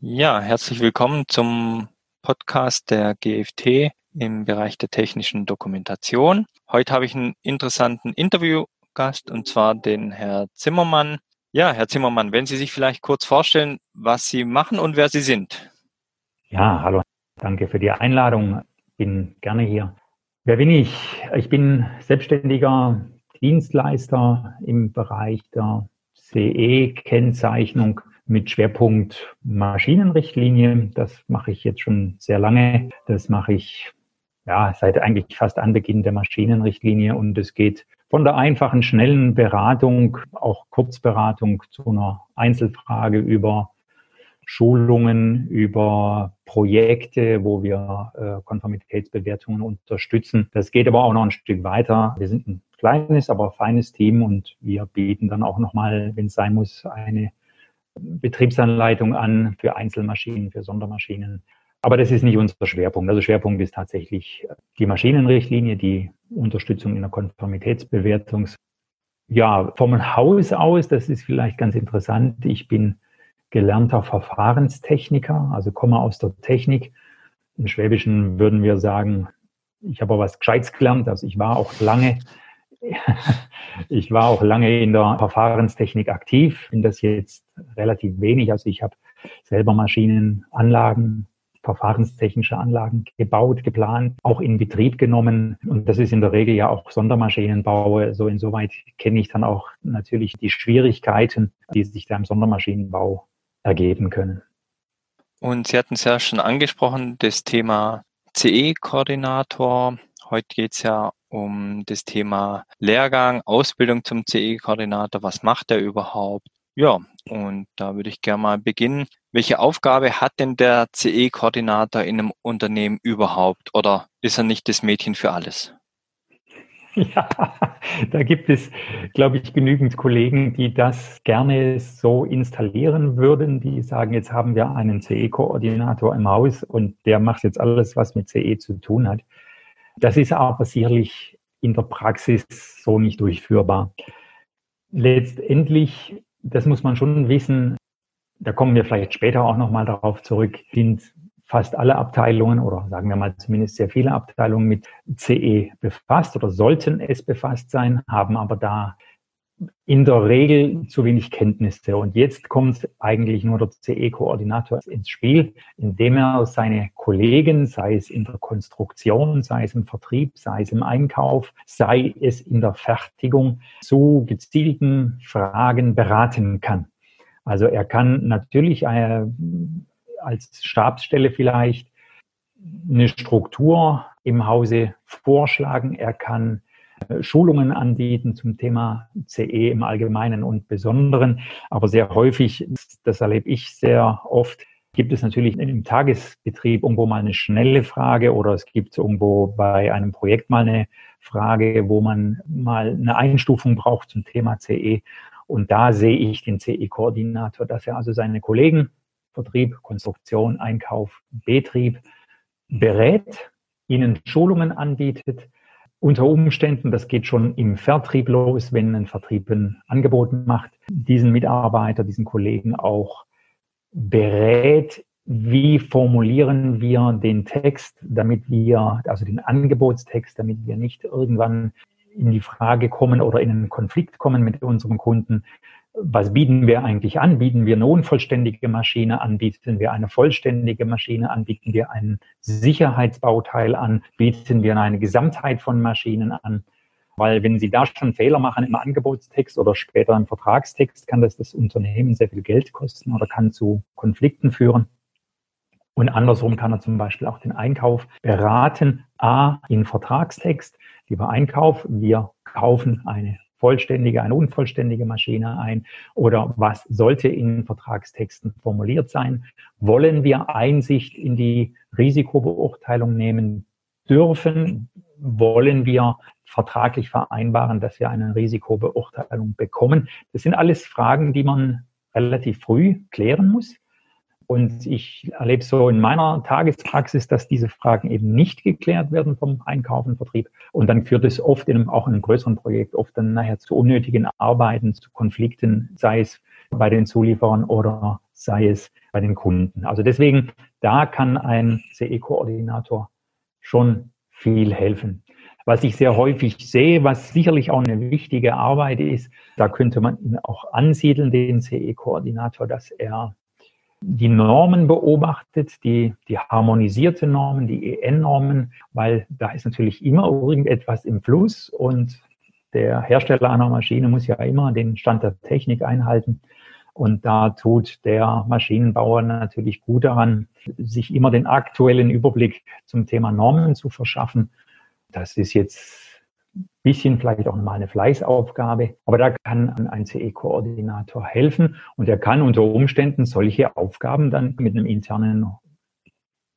Ja, herzlich willkommen zum Podcast der GFT im Bereich der technischen Dokumentation. Heute habe ich einen interessanten Interviewgast und zwar den Herr Zimmermann. Ja, Herr Zimmermann, wenn Sie sich vielleicht kurz vorstellen, was Sie machen und wer Sie sind. Ja, hallo. Danke für die Einladung. Bin gerne hier. Wer bin ich? Ich bin selbstständiger Dienstleister im Bereich der CE-Kennzeichnung mit Schwerpunkt Maschinenrichtlinie. Das mache ich jetzt schon sehr lange. Das mache ich ja seit eigentlich fast Anbeginn der Maschinenrichtlinie und es geht von der einfachen, schnellen Beratung, auch Kurzberatung zu einer Einzelfrage über Schulungen, über Projekte, wo wir äh, Konformitätsbewertungen unterstützen. Das geht aber auch noch ein Stück weiter. Wir sind ein kleines, aber feines Team und wir bieten dann auch nochmal, wenn es sein muss, eine Betriebsanleitung an für Einzelmaschinen, für Sondermaschinen. Aber das ist nicht unser Schwerpunkt. Also Schwerpunkt ist tatsächlich die Maschinenrichtlinie, die Unterstützung in der Konformitätsbewertung. Ja, vom Haus aus, das ist vielleicht ganz interessant. Ich bin gelernter Verfahrenstechniker, also komme aus der Technik. Im Schwäbischen würden wir sagen, ich habe was Gescheites gelernt. Also ich war auch lange ich war auch lange in der Verfahrenstechnik aktiv, bin das jetzt relativ wenig. Also ich habe selber Maschinenanlagen, verfahrenstechnische Anlagen gebaut, geplant, auch in Betrieb genommen. Und das ist in der Regel ja auch Sondermaschinenbau. So insoweit kenne ich dann auch natürlich die Schwierigkeiten, die sich da im Sondermaschinenbau ergeben können. Und Sie hatten es ja schon angesprochen, das Thema CE-Koordinator. Heute geht es ja um das Thema Lehrgang, Ausbildung zum CE-Koordinator. Was macht er überhaupt? Ja, und da würde ich gerne mal beginnen. Welche Aufgabe hat denn der CE-Koordinator in einem Unternehmen überhaupt? Oder ist er nicht das Mädchen für alles? Ja, da gibt es, glaube ich, genügend Kollegen, die das gerne so installieren würden. Die sagen, jetzt haben wir einen CE-Koordinator im Haus und der macht jetzt alles, was mit CE zu tun hat. Das ist aber sicherlich in der Praxis so nicht durchführbar. Letztendlich, das muss man schon wissen, da kommen wir vielleicht später auch nochmal darauf zurück, sind fast alle Abteilungen oder sagen wir mal zumindest sehr viele Abteilungen mit CE befasst oder sollten es befasst sein, haben aber da in der Regel zu wenig Kenntnisse. Und jetzt kommt eigentlich nur der CE-Koordinator ins Spiel, indem er seine Kollegen, sei es in der Konstruktion, sei es im Vertrieb, sei es im Einkauf, sei es in der Fertigung, zu gezielten Fragen beraten kann. Also er kann natürlich äh, als Stabsstelle vielleicht eine Struktur im Hause vorschlagen. Er kann Schulungen anbieten zum Thema CE im Allgemeinen und Besonderen. Aber sehr häufig, das erlebe ich sehr oft, gibt es natürlich im Tagesbetrieb irgendwo mal eine schnelle Frage oder es gibt irgendwo bei einem Projekt mal eine Frage, wo man mal eine Einstufung braucht zum Thema CE. Und da sehe ich den CE-Koordinator, dass er also seine Kollegen, Vertrieb, Konstruktion, Einkauf, Betrieb berät, ihnen Schulungen anbietet, unter Umständen, das geht schon im Vertrieb los, wenn ein Vertrieb ein Angebot macht, diesen Mitarbeiter, diesen Kollegen auch berät, wie formulieren wir den Text, damit wir, also den Angebotstext, damit wir nicht irgendwann in die Frage kommen oder in einen Konflikt kommen mit unserem Kunden, was bieten wir eigentlich an? Bieten wir eine unvollständige Maschine an? Bieten wir eine vollständige Maschine an? Bieten wir einen Sicherheitsbauteil an? Bieten wir eine Gesamtheit von Maschinen an? Weil wenn Sie da schon Fehler machen im Angebotstext oder später im Vertragstext, kann das das Unternehmen sehr viel Geld kosten oder kann zu Konflikten führen. Und andersrum kann er zum Beispiel auch den Einkauf beraten. A, in Vertragstext. Lieber Einkauf, wir kaufen eine vollständige, eine unvollständige Maschine ein oder was sollte in Vertragstexten formuliert sein? Wollen wir Einsicht in die Risikobeurteilung nehmen dürfen? Wollen wir vertraglich vereinbaren, dass wir eine Risikobeurteilung bekommen? Das sind alles Fragen, die man relativ früh klären muss. Und ich erlebe so in meiner Tagespraxis, dass diese Fragen eben nicht geklärt werden vom Einkauf und Vertrieb. Und dann führt es oft in einem, auch in einem größeren Projekt oft dann nachher zu unnötigen Arbeiten, zu Konflikten, sei es bei den Zulieferern oder sei es bei den Kunden. Also deswegen, da kann ein CE-Koordinator schon viel helfen. Was ich sehr häufig sehe, was sicherlich auch eine wichtige Arbeit ist, da könnte man ihn auch ansiedeln, den CE-Koordinator, dass er die Normen beobachtet, die, die harmonisierte Normen, die EN-Normen, weil da ist natürlich immer irgendetwas im Fluss und der Hersteller einer Maschine muss ja immer den Stand der Technik einhalten. Und da tut der Maschinenbauer natürlich gut daran, sich immer den aktuellen Überblick zum Thema Normen zu verschaffen. Das ist jetzt bisschen vielleicht auch mal eine Fleißaufgabe, aber da kann ein CE-Koordinator helfen und er kann unter Umständen solche Aufgaben dann mit einem internen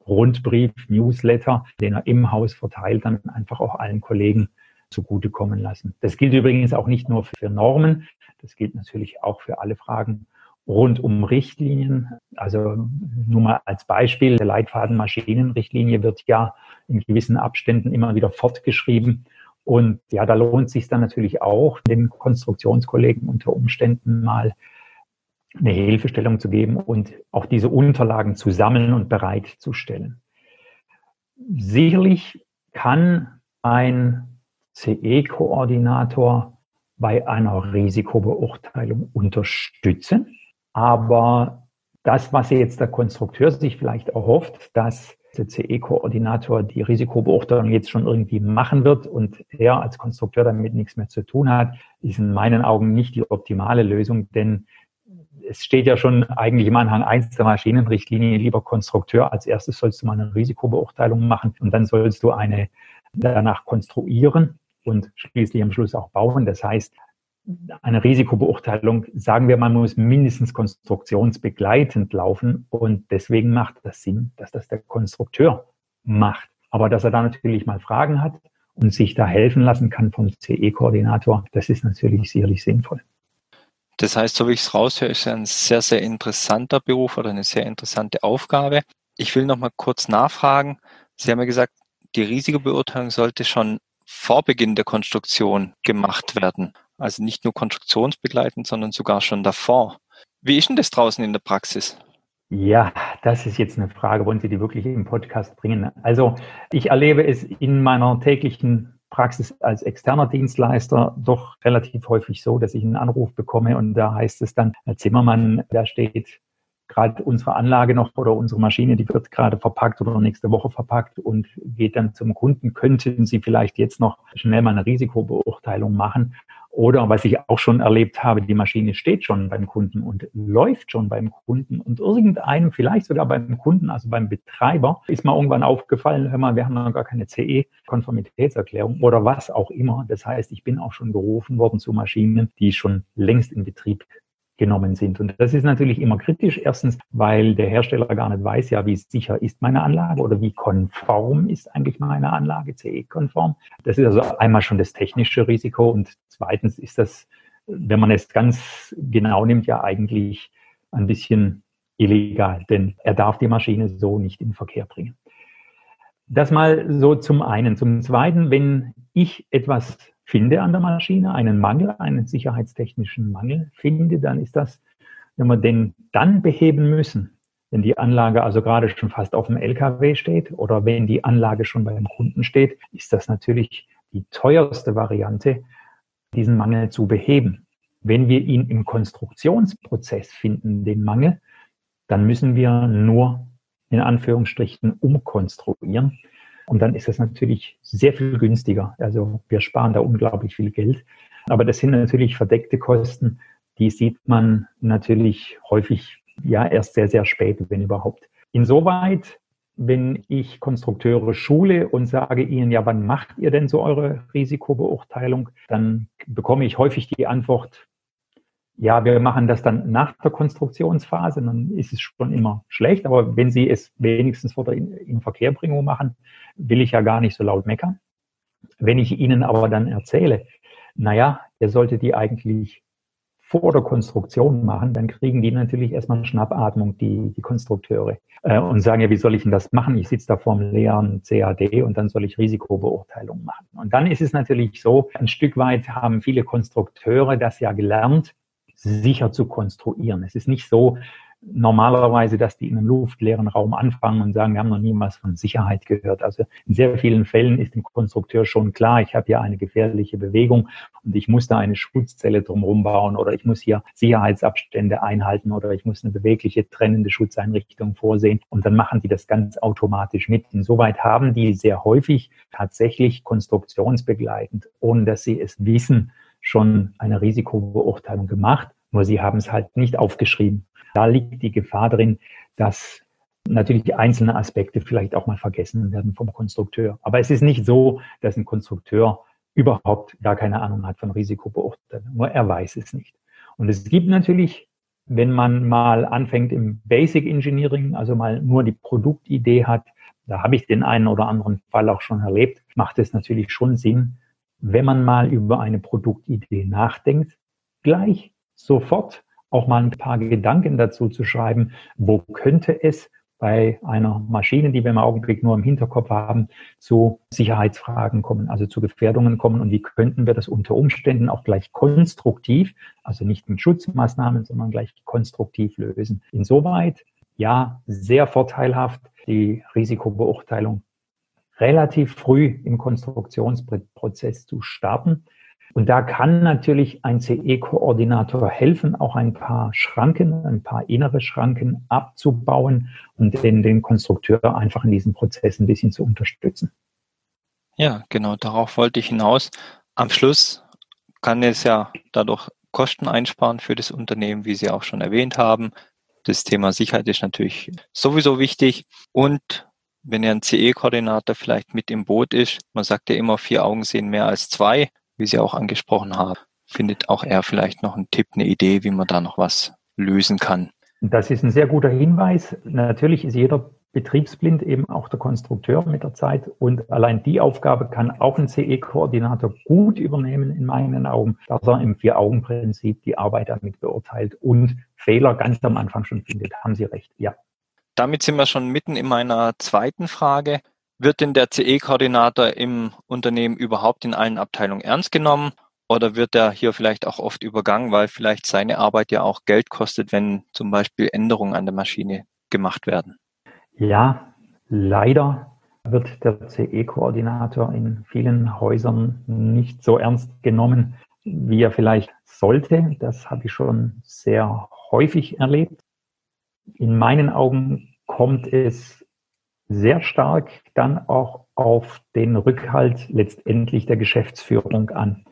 Rundbrief, Newsletter, den er im Haus verteilt, dann einfach auch allen Kollegen zugutekommen lassen. Das gilt übrigens auch nicht nur für Normen, das gilt natürlich auch für alle Fragen rund um Richtlinien. Also nur mal als Beispiel, der Leitfaden Maschinenrichtlinie wird ja in gewissen Abständen immer wieder fortgeschrieben. Und ja, da lohnt es sich dann natürlich auch, den Konstruktionskollegen unter Umständen mal eine Hilfestellung zu geben und auch diese Unterlagen zu sammeln und bereitzustellen. Sicherlich kann ein CE-Koordinator bei einer Risikobeurteilung unterstützen. Aber das, was jetzt der Konstrukteur sich vielleicht erhofft, dass CE-Koordinator die Risikobeurteilung jetzt schon irgendwie machen wird und er als Konstrukteur damit nichts mehr zu tun hat, ist in meinen Augen nicht die optimale Lösung, denn es steht ja schon eigentlich im Anhang 1 der Maschinenrichtlinie, lieber Konstrukteur, als erstes sollst du mal eine Risikobeurteilung machen und dann sollst du eine danach konstruieren und schließlich am Schluss auch bauen. Das heißt, eine Risikobeurteilung, sagen wir, man muss mindestens konstruktionsbegleitend laufen und deswegen macht das Sinn, dass das der Konstrukteur macht. Aber dass er da natürlich mal Fragen hat und sich da helfen lassen kann vom CE-Koordinator, das ist natürlich sicherlich sinnvoll. Das heißt, so wie ich es raushöre, ist ein sehr, sehr interessanter Beruf oder eine sehr interessante Aufgabe. Ich will noch mal kurz nachfragen. Sie haben ja gesagt, die Risikobeurteilung sollte schon vor Beginn der Konstruktion gemacht werden. Also nicht nur konstruktionsbegleitend, sondern sogar schon davor. Wie ist denn das draußen in der Praxis? Ja, das ist jetzt eine Frage, wollen Sie die wirklich im Podcast bringen? Also ich erlebe es in meiner täglichen Praxis als externer Dienstleister doch relativ häufig so, dass ich einen Anruf bekomme und da heißt es dann, Herr Zimmermann, da steht gerade unsere Anlage noch oder unsere Maschine, die wird gerade verpackt oder nächste Woche verpackt und geht dann zum Kunden. Könnten Sie vielleicht jetzt noch schnell mal eine Risikobeurteilung machen? Oder was ich auch schon erlebt habe, die Maschine steht schon beim Kunden und läuft schon beim Kunden und irgendeinem, vielleicht sogar beim Kunden, also beim Betreiber, ist mal irgendwann aufgefallen, hör mal, wir haben noch gar keine CE-Konformitätserklärung oder was auch immer. Das heißt, ich bin auch schon gerufen worden zu Maschinen, die schon längst in Betrieb genommen sind. Und das ist natürlich immer kritisch. Erstens, weil der Hersteller gar nicht weiß, ja, wie sicher ist meine Anlage oder wie konform ist eigentlich meine Anlage, CE-konform. Das ist also einmal schon das technische Risiko und zweitens ist das, wenn man es ganz genau nimmt, ja eigentlich ein bisschen illegal, denn er darf die Maschine so nicht in Verkehr bringen. Das mal so zum einen. Zum zweiten, wenn ich etwas finde an der Maschine, einen Mangel, einen sicherheitstechnischen Mangel finde, dann ist das, wenn wir den dann beheben müssen, wenn die Anlage also gerade schon fast auf dem LKW steht oder wenn die Anlage schon beim Kunden steht, ist das natürlich die teuerste Variante, diesen Mangel zu beheben. Wenn wir ihn im Konstruktionsprozess finden, den Mangel, dann müssen wir nur in Anführungsstrichen umkonstruieren. Und dann ist es natürlich sehr viel günstiger. Also wir sparen da unglaublich viel Geld. Aber das sind natürlich verdeckte Kosten, die sieht man natürlich häufig ja erst sehr, sehr spät, wenn überhaupt. Insoweit, wenn ich Konstrukteure schule und sage ihnen, ja, wann macht ihr denn so eure Risikobeurteilung, dann bekomme ich häufig die Antwort, ja, wir machen das dann nach der Konstruktionsphase, dann ist es schon immer schlecht. Aber wenn Sie es wenigstens vor der Inverkehrbringung machen, will ich ja gar nicht so laut meckern. Wenn ich Ihnen aber dann erzähle, naja, ihr solltet die eigentlich vor der Konstruktion machen, dann kriegen die natürlich erstmal Schnappatmung, die, die Konstrukteure, äh, und sagen, ja, wie soll ich denn das machen? Ich sitze da vor einem leeren CAD und dann soll ich Risikobeurteilung machen. Und dann ist es natürlich so, ein Stück weit haben viele Konstrukteure das ja gelernt, sicher zu konstruieren. Es ist nicht so, normalerweise, dass die in einem luftleeren Raum anfangen und sagen, wir haben noch nie was von Sicherheit gehört. Also in sehr vielen Fällen ist dem Konstrukteur schon klar, ich habe hier eine gefährliche Bewegung und ich muss da eine Schutzzelle drumherum bauen oder ich muss hier Sicherheitsabstände einhalten oder ich muss eine bewegliche trennende Schutzeinrichtung vorsehen und dann machen die das ganz automatisch mit. Insoweit haben die sehr häufig tatsächlich konstruktionsbegleitend, ohne dass sie es wissen, schon eine Risikobeurteilung gemacht, nur sie haben es halt nicht aufgeschrieben. Da liegt die Gefahr drin, dass natürlich einzelne Aspekte vielleicht auch mal vergessen werden vom Konstrukteur. Aber es ist nicht so, dass ein Konstrukteur überhaupt gar keine Ahnung hat von Risikobeurteilung. Nur er weiß es nicht. Und es gibt natürlich, wenn man mal anfängt im Basic Engineering, also mal nur die Produktidee hat, da habe ich den einen oder anderen Fall auch schon erlebt, macht es natürlich schon Sinn, wenn man mal über eine Produktidee nachdenkt, gleich sofort auch mal ein paar Gedanken dazu zu schreiben, wo könnte es bei einer Maschine, die wir im Augenblick nur im Hinterkopf haben, zu Sicherheitsfragen kommen, also zu Gefährdungen kommen und wie könnten wir das unter Umständen auch gleich konstruktiv, also nicht mit Schutzmaßnahmen, sondern gleich konstruktiv lösen. Insoweit, ja, sehr vorteilhaft, die Risikobeurteilung relativ früh im Konstruktionsprozess zu starten. Und da kann natürlich ein CE-Koordinator helfen, auch ein paar Schranken, ein paar innere Schranken abzubauen und den, den Konstrukteur einfach in diesem Prozess ein bisschen zu unterstützen. Ja, genau, darauf wollte ich hinaus. Am Schluss kann es ja dadurch Kosten einsparen für das Unternehmen, wie Sie auch schon erwähnt haben. Das Thema Sicherheit ist natürlich sowieso wichtig und wenn ja ein CE-Koordinator vielleicht mit im Boot ist, man sagt ja immer, vier Augen sehen mehr als zwei, wie Sie auch angesprochen haben, findet auch er vielleicht noch einen Tipp, eine Idee, wie man da noch was lösen kann. Das ist ein sehr guter Hinweis. Natürlich ist jeder betriebsblind eben auch der Konstrukteur mit der Zeit und allein die Aufgabe kann auch ein CE-Koordinator gut übernehmen in meinen Augen, dass er im Vier-Augen-Prinzip die Arbeit damit beurteilt und Fehler ganz am Anfang schon findet. Haben Sie recht, ja damit sind wir schon mitten in meiner zweiten Frage. Wird denn der CE-Koordinator im Unternehmen überhaupt in allen Abteilungen ernst genommen oder wird er hier vielleicht auch oft übergangen, weil vielleicht seine Arbeit ja auch Geld kostet, wenn zum Beispiel Änderungen an der Maschine gemacht werden? Ja, leider wird der CE-Koordinator in vielen Häusern nicht so ernst genommen, wie er vielleicht sollte. Das habe ich schon sehr häufig erlebt in meinen Augen kommt es sehr stark dann auch auf den Rückhalt letztendlich der Geschäftsführung an.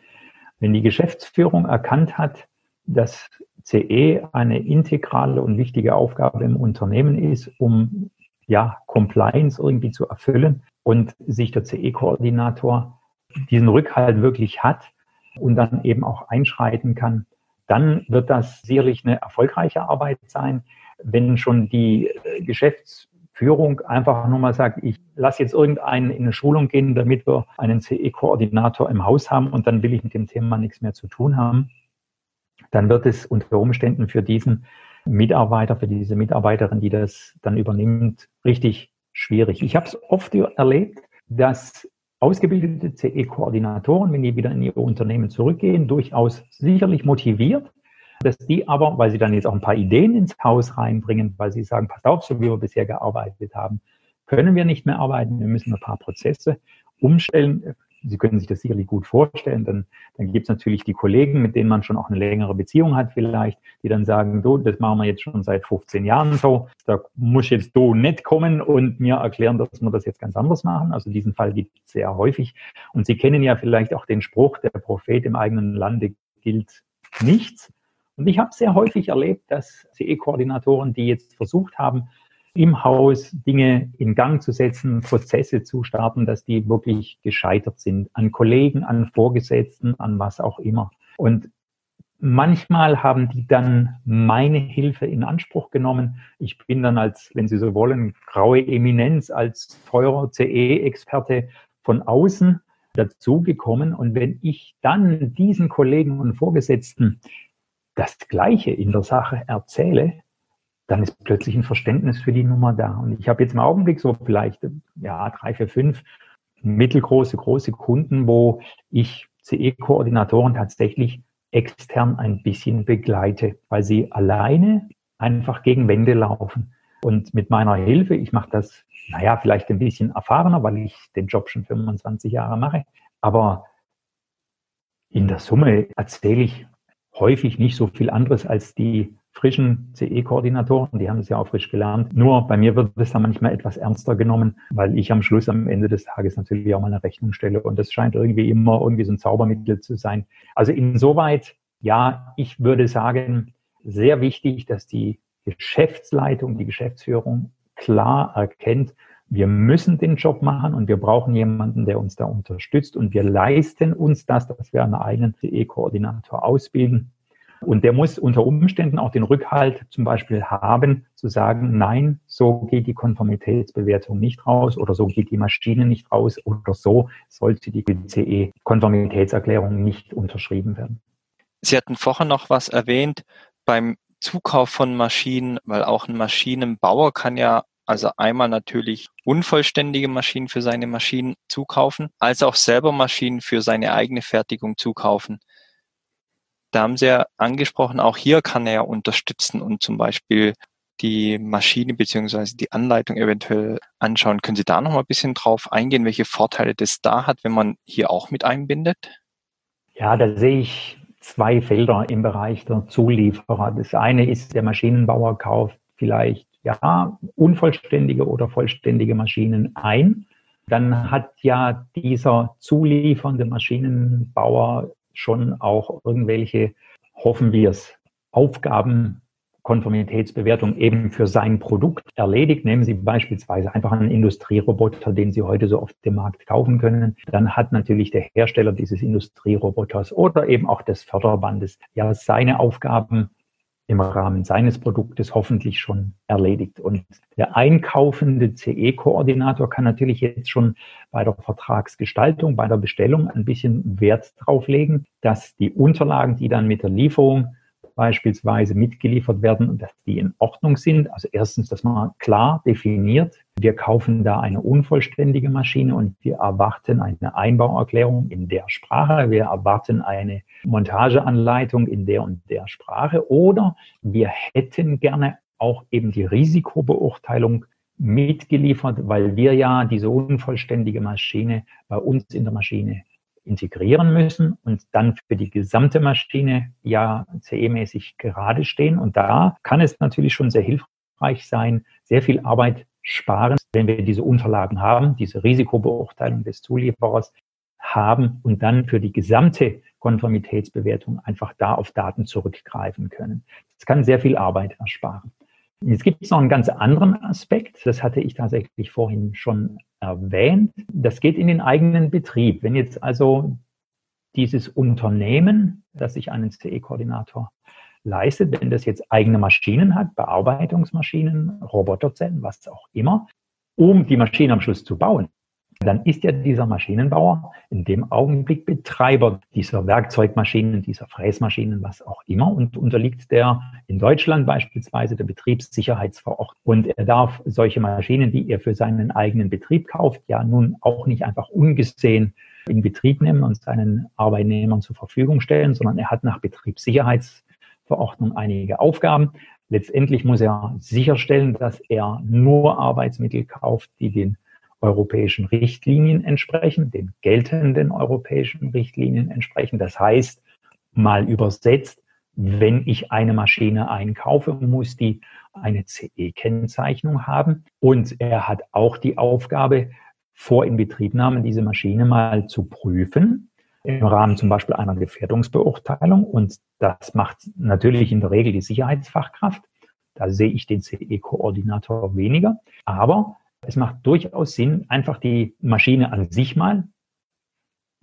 Wenn die Geschäftsführung erkannt hat, dass CE eine integrale und wichtige Aufgabe im Unternehmen ist, um ja, Compliance irgendwie zu erfüllen und sich der CE-Koordinator diesen Rückhalt wirklich hat und dann eben auch einschreiten kann, dann wird das sicherlich eine erfolgreiche Arbeit sein wenn schon die äh, Geschäftsführung einfach nur mal sagt, ich lasse jetzt irgendeinen in eine Schulung gehen, damit wir einen CE-Koordinator im Haus haben und dann will ich mit dem Thema nichts mehr zu tun haben, dann wird es unter Umständen für diesen Mitarbeiter, für diese Mitarbeiterin, die das dann übernimmt, richtig schwierig. Ich habe es oft erlebt, dass ausgebildete CE-Koordinatoren, wenn die wieder in ihr Unternehmen zurückgehen, durchaus sicherlich motiviert dass die aber, weil sie dann jetzt auch ein paar Ideen ins Haus reinbringen, weil sie sagen, passt auf, so wie wir bisher gearbeitet haben, können wir nicht mehr arbeiten, wir müssen ein paar Prozesse umstellen. Sie können sich das sicherlich gut vorstellen. Dann, dann gibt es natürlich die Kollegen, mit denen man schon auch eine längere Beziehung hat vielleicht, die dann sagen, du, das machen wir jetzt schon seit 15 Jahren so. Da muss jetzt du nicht kommen und mir erklären, dass wir das jetzt ganz anders machen. Also diesen Fall gibt es sehr häufig. Und Sie kennen ja vielleicht auch den Spruch, der Prophet im eigenen Lande gilt nichts. Und ich habe sehr häufig erlebt, dass CE-Koordinatoren, die jetzt versucht haben, im Haus Dinge in Gang zu setzen, Prozesse zu starten, dass die wirklich gescheitert sind an Kollegen, an Vorgesetzten, an was auch immer. Und manchmal haben die dann meine Hilfe in Anspruch genommen. Ich bin dann als, wenn Sie so wollen, graue Eminenz, als teurer CE-Experte von außen dazugekommen. Und wenn ich dann diesen Kollegen und Vorgesetzten das Gleiche in der Sache erzähle, dann ist plötzlich ein Verständnis für die Nummer da. Und ich habe jetzt im Augenblick so vielleicht ja, drei, vier, fünf mittelgroße, große Kunden, wo ich CE-Koordinatoren tatsächlich extern ein bisschen begleite, weil sie alleine einfach gegen Wände laufen. Und mit meiner Hilfe, ich mache das, naja, vielleicht ein bisschen erfahrener, weil ich den Job schon 25 Jahre mache, aber in der Summe erzähle ich häufig nicht so viel anderes als die frischen CE-Koordinatoren, die haben es ja auch frisch gelernt. Nur bei mir wird es dann manchmal etwas ernster genommen, weil ich am Schluss, am Ende des Tages natürlich auch mal eine Rechnung stelle. Und das scheint irgendwie immer irgendwie so ein Zaubermittel zu sein. Also insoweit, ja, ich würde sagen, sehr wichtig, dass die Geschäftsleitung, die Geschäftsführung klar erkennt, wir müssen den Job machen und wir brauchen jemanden, der uns da unterstützt und wir leisten uns das, dass wir einen eigenen CE-Koordinator ausbilden. Und der muss unter Umständen auch den Rückhalt zum Beispiel haben, zu sagen, nein, so geht die Konformitätsbewertung nicht raus oder so geht die Maschine nicht raus oder so sollte die CE-Konformitätserklärung nicht unterschrieben werden. Sie hatten vorher noch was erwähnt beim Zukauf von Maschinen, weil auch ein Maschinenbauer kann ja also einmal natürlich unvollständige Maschinen für seine Maschinen zukaufen, als auch selber Maschinen für seine eigene Fertigung zukaufen. Da haben Sie ja angesprochen, auch hier kann er ja unterstützen und zum Beispiel die Maschine beziehungsweise die Anleitung eventuell anschauen. Können Sie da noch mal ein bisschen drauf eingehen, welche Vorteile das da hat, wenn man hier auch mit einbindet? Ja, da sehe ich zwei Felder im Bereich der Zulieferer. Das eine ist, der Maschinenbauer kauft vielleicht ja unvollständige oder vollständige Maschinen ein. Dann hat ja dieser zuliefernde Maschinenbauer schon auch irgendwelche, hoffen wir es, Aufgaben Konformitätsbewertung eben für sein Produkt erledigt. Nehmen Sie beispielsweise einfach einen Industrieroboter, den Sie heute so auf dem Markt kaufen können. Dann hat natürlich der Hersteller dieses Industrieroboters oder eben auch des Förderbandes ja seine Aufgaben im Rahmen seines Produktes hoffentlich schon erledigt. Und der einkaufende CE-Koordinator kann natürlich jetzt schon bei der Vertragsgestaltung, bei der Bestellung ein bisschen Wert drauf legen, dass die Unterlagen, die dann mit der Lieferung beispielsweise mitgeliefert werden dass die in Ordnung sind. Also erstens, dass man klar definiert, wir kaufen da eine unvollständige Maschine und wir erwarten eine Einbauerklärung in der Sprache, wir erwarten eine Montageanleitung in der und der Sprache oder wir hätten gerne auch eben die Risikobeurteilung mitgeliefert, weil wir ja diese unvollständige Maschine bei uns in der Maschine integrieren müssen und dann für die gesamte Maschine ja CE-mäßig gerade stehen. Und da kann es natürlich schon sehr hilfreich sein, sehr viel Arbeit sparen, wenn wir diese Unterlagen haben, diese Risikobeurteilung des Zulieferers haben und dann für die gesamte Konformitätsbewertung einfach da auf Daten zurückgreifen können. Das kann sehr viel Arbeit ersparen. Jetzt gibt es noch einen ganz anderen Aspekt, das hatte ich tatsächlich vorhin schon erwähnt. Das geht in den eigenen Betrieb. Wenn jetzt also dieses Unternehmen, das sich einen CE-Koordinator leistet, wenn das jetzt eigene Maschinen hat, Bearbeitungsmaschinen, Roboterzellen, was auch immer, um die Maschine am Schluss zu bauen, dann ist ja dieser Maschinenbauer in dem Augenblick Betreiber dieser Werkzeugmaschinen, dieser Fräsmaschinen, was auch immer und unterliegt der in Deutschland beispielsweise der Betriebssicherheitsverordnung. Und er darf solche Maschinen, die er für seinen eigenen Betrieb kauft, ja nun auch nicht einfach ungesehen in Betrieb nehmen und seinen Arbeitnehmern zur Verfügung stellen, sondern er hat nach Betriebssicherheitsverordnung einige Aufgaben. Letztendlich muss er sicherstellen, dass er nur Arbeitsmittel kauft, die den europäischen Richtlinien entsprechen, den geltenden europäischen Richtlinien entsprechen. Das heißt, mal übersetzt, wenn ich eine Maschine einkaufe, muss die eine CE-Kennzeichnung haben. Und er hat auch die Aufgabe, vor Inbetriebnahme diese Maschine mal zu prüfen, im Rahmen zum Beispiel einer Gefährdungsbeurteilung. Und das macht natürlich in der Regel die Sicherheitsfachkraft. Da sehe ich den CE-Koordinator weniger. Aber es macht durchaus Sinn, einfach die Maschine an sich mal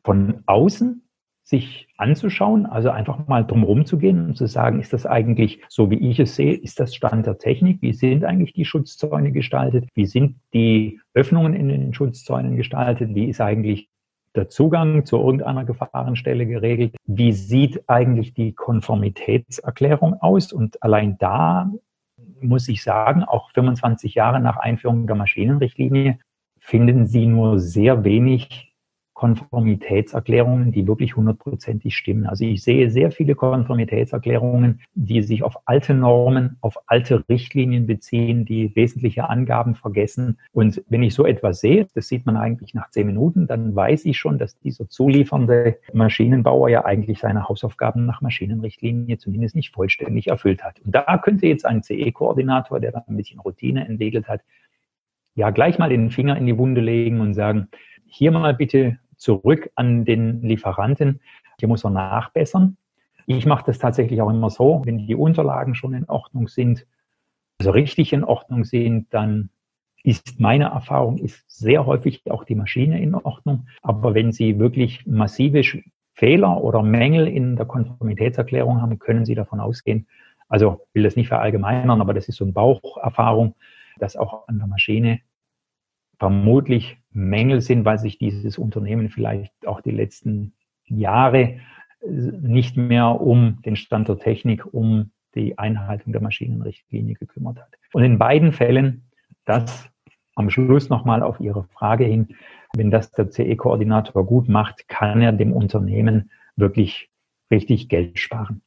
von außen sich anzuschauen, also einfach mal drumherum zu gehen und zu sagen, ist das eigentlich so, wie ich es sehe, ist das Stand der Technik? Wie sind eigentlich die Schutzzäune gestaltet? Wie sind die Öffnungen in den Schutzzäunen gestaltet? Wie ist eigentlich der Zugang zu irgendeiner Gefahrenstelle geregelt? Wie sieht eigentlich die Konformitätserklärung aus? Und allein da muss ich sagen, auch 25 Jahre nach Einführung der Maschinenrichtlinie finden Sie nur sehr wenig Konformitätserklärungen, die wirklich hundertprozentig stimmen. Also ich sehe sehr viele Konformitätserklärungen, die sich auf alte Normen, auf alte Richtlinien beziehen, die wesentliche Angaben vergessen. Und wenn ich so etwas sehe, das sieht man eigentlich nach zehn Minuten, dann weiß ich schon, dass dieser zuliefernde Maschinenbauer ja eigentlich seine Hausaufgaben nach Maschinenrichtlinie zumindest nicht vollständig erfüllt hat. Und da könnte jetzt ein CE-Koordinator, der da ein bisschen Routine entwickelt hat, ja gleich mal den Finger in die Wunde legen und sagen, hier mal bitte zurück an den Lieferanten. Hier muss er nachbessern. Ich mache das tatsächlich auch immer so, wenn die Unterlagen schon in Ordnung sind, also richtig in Ordnung sind, dann ist meine Erfahrung, ist sehr häufig auch die Maschine in Ordnung. Aber wenn Sie wirklich massive Fehler oder Mängel in der Konformitätserklärung haben, können Sie davon ausgehen, also will das nicht verallgemeinern, aber das ist so eine Baucherfahrung, dass auch an der Maschine vermutlich Mängel sind, weil sich dieses Unternehmen vielleicht auch die letzten Jahre äh, nicht mehr um den Stand der Technik, um die Einhaltung der Maschinenrichtlinie gekümmert hat. Und in beiden Fällen, das am Schluss nochmal auf Ihre Frage hin, wenn das der CE-Koordinator gut macht, kann er dem Unternehmen wirklich richtig Geld sparen.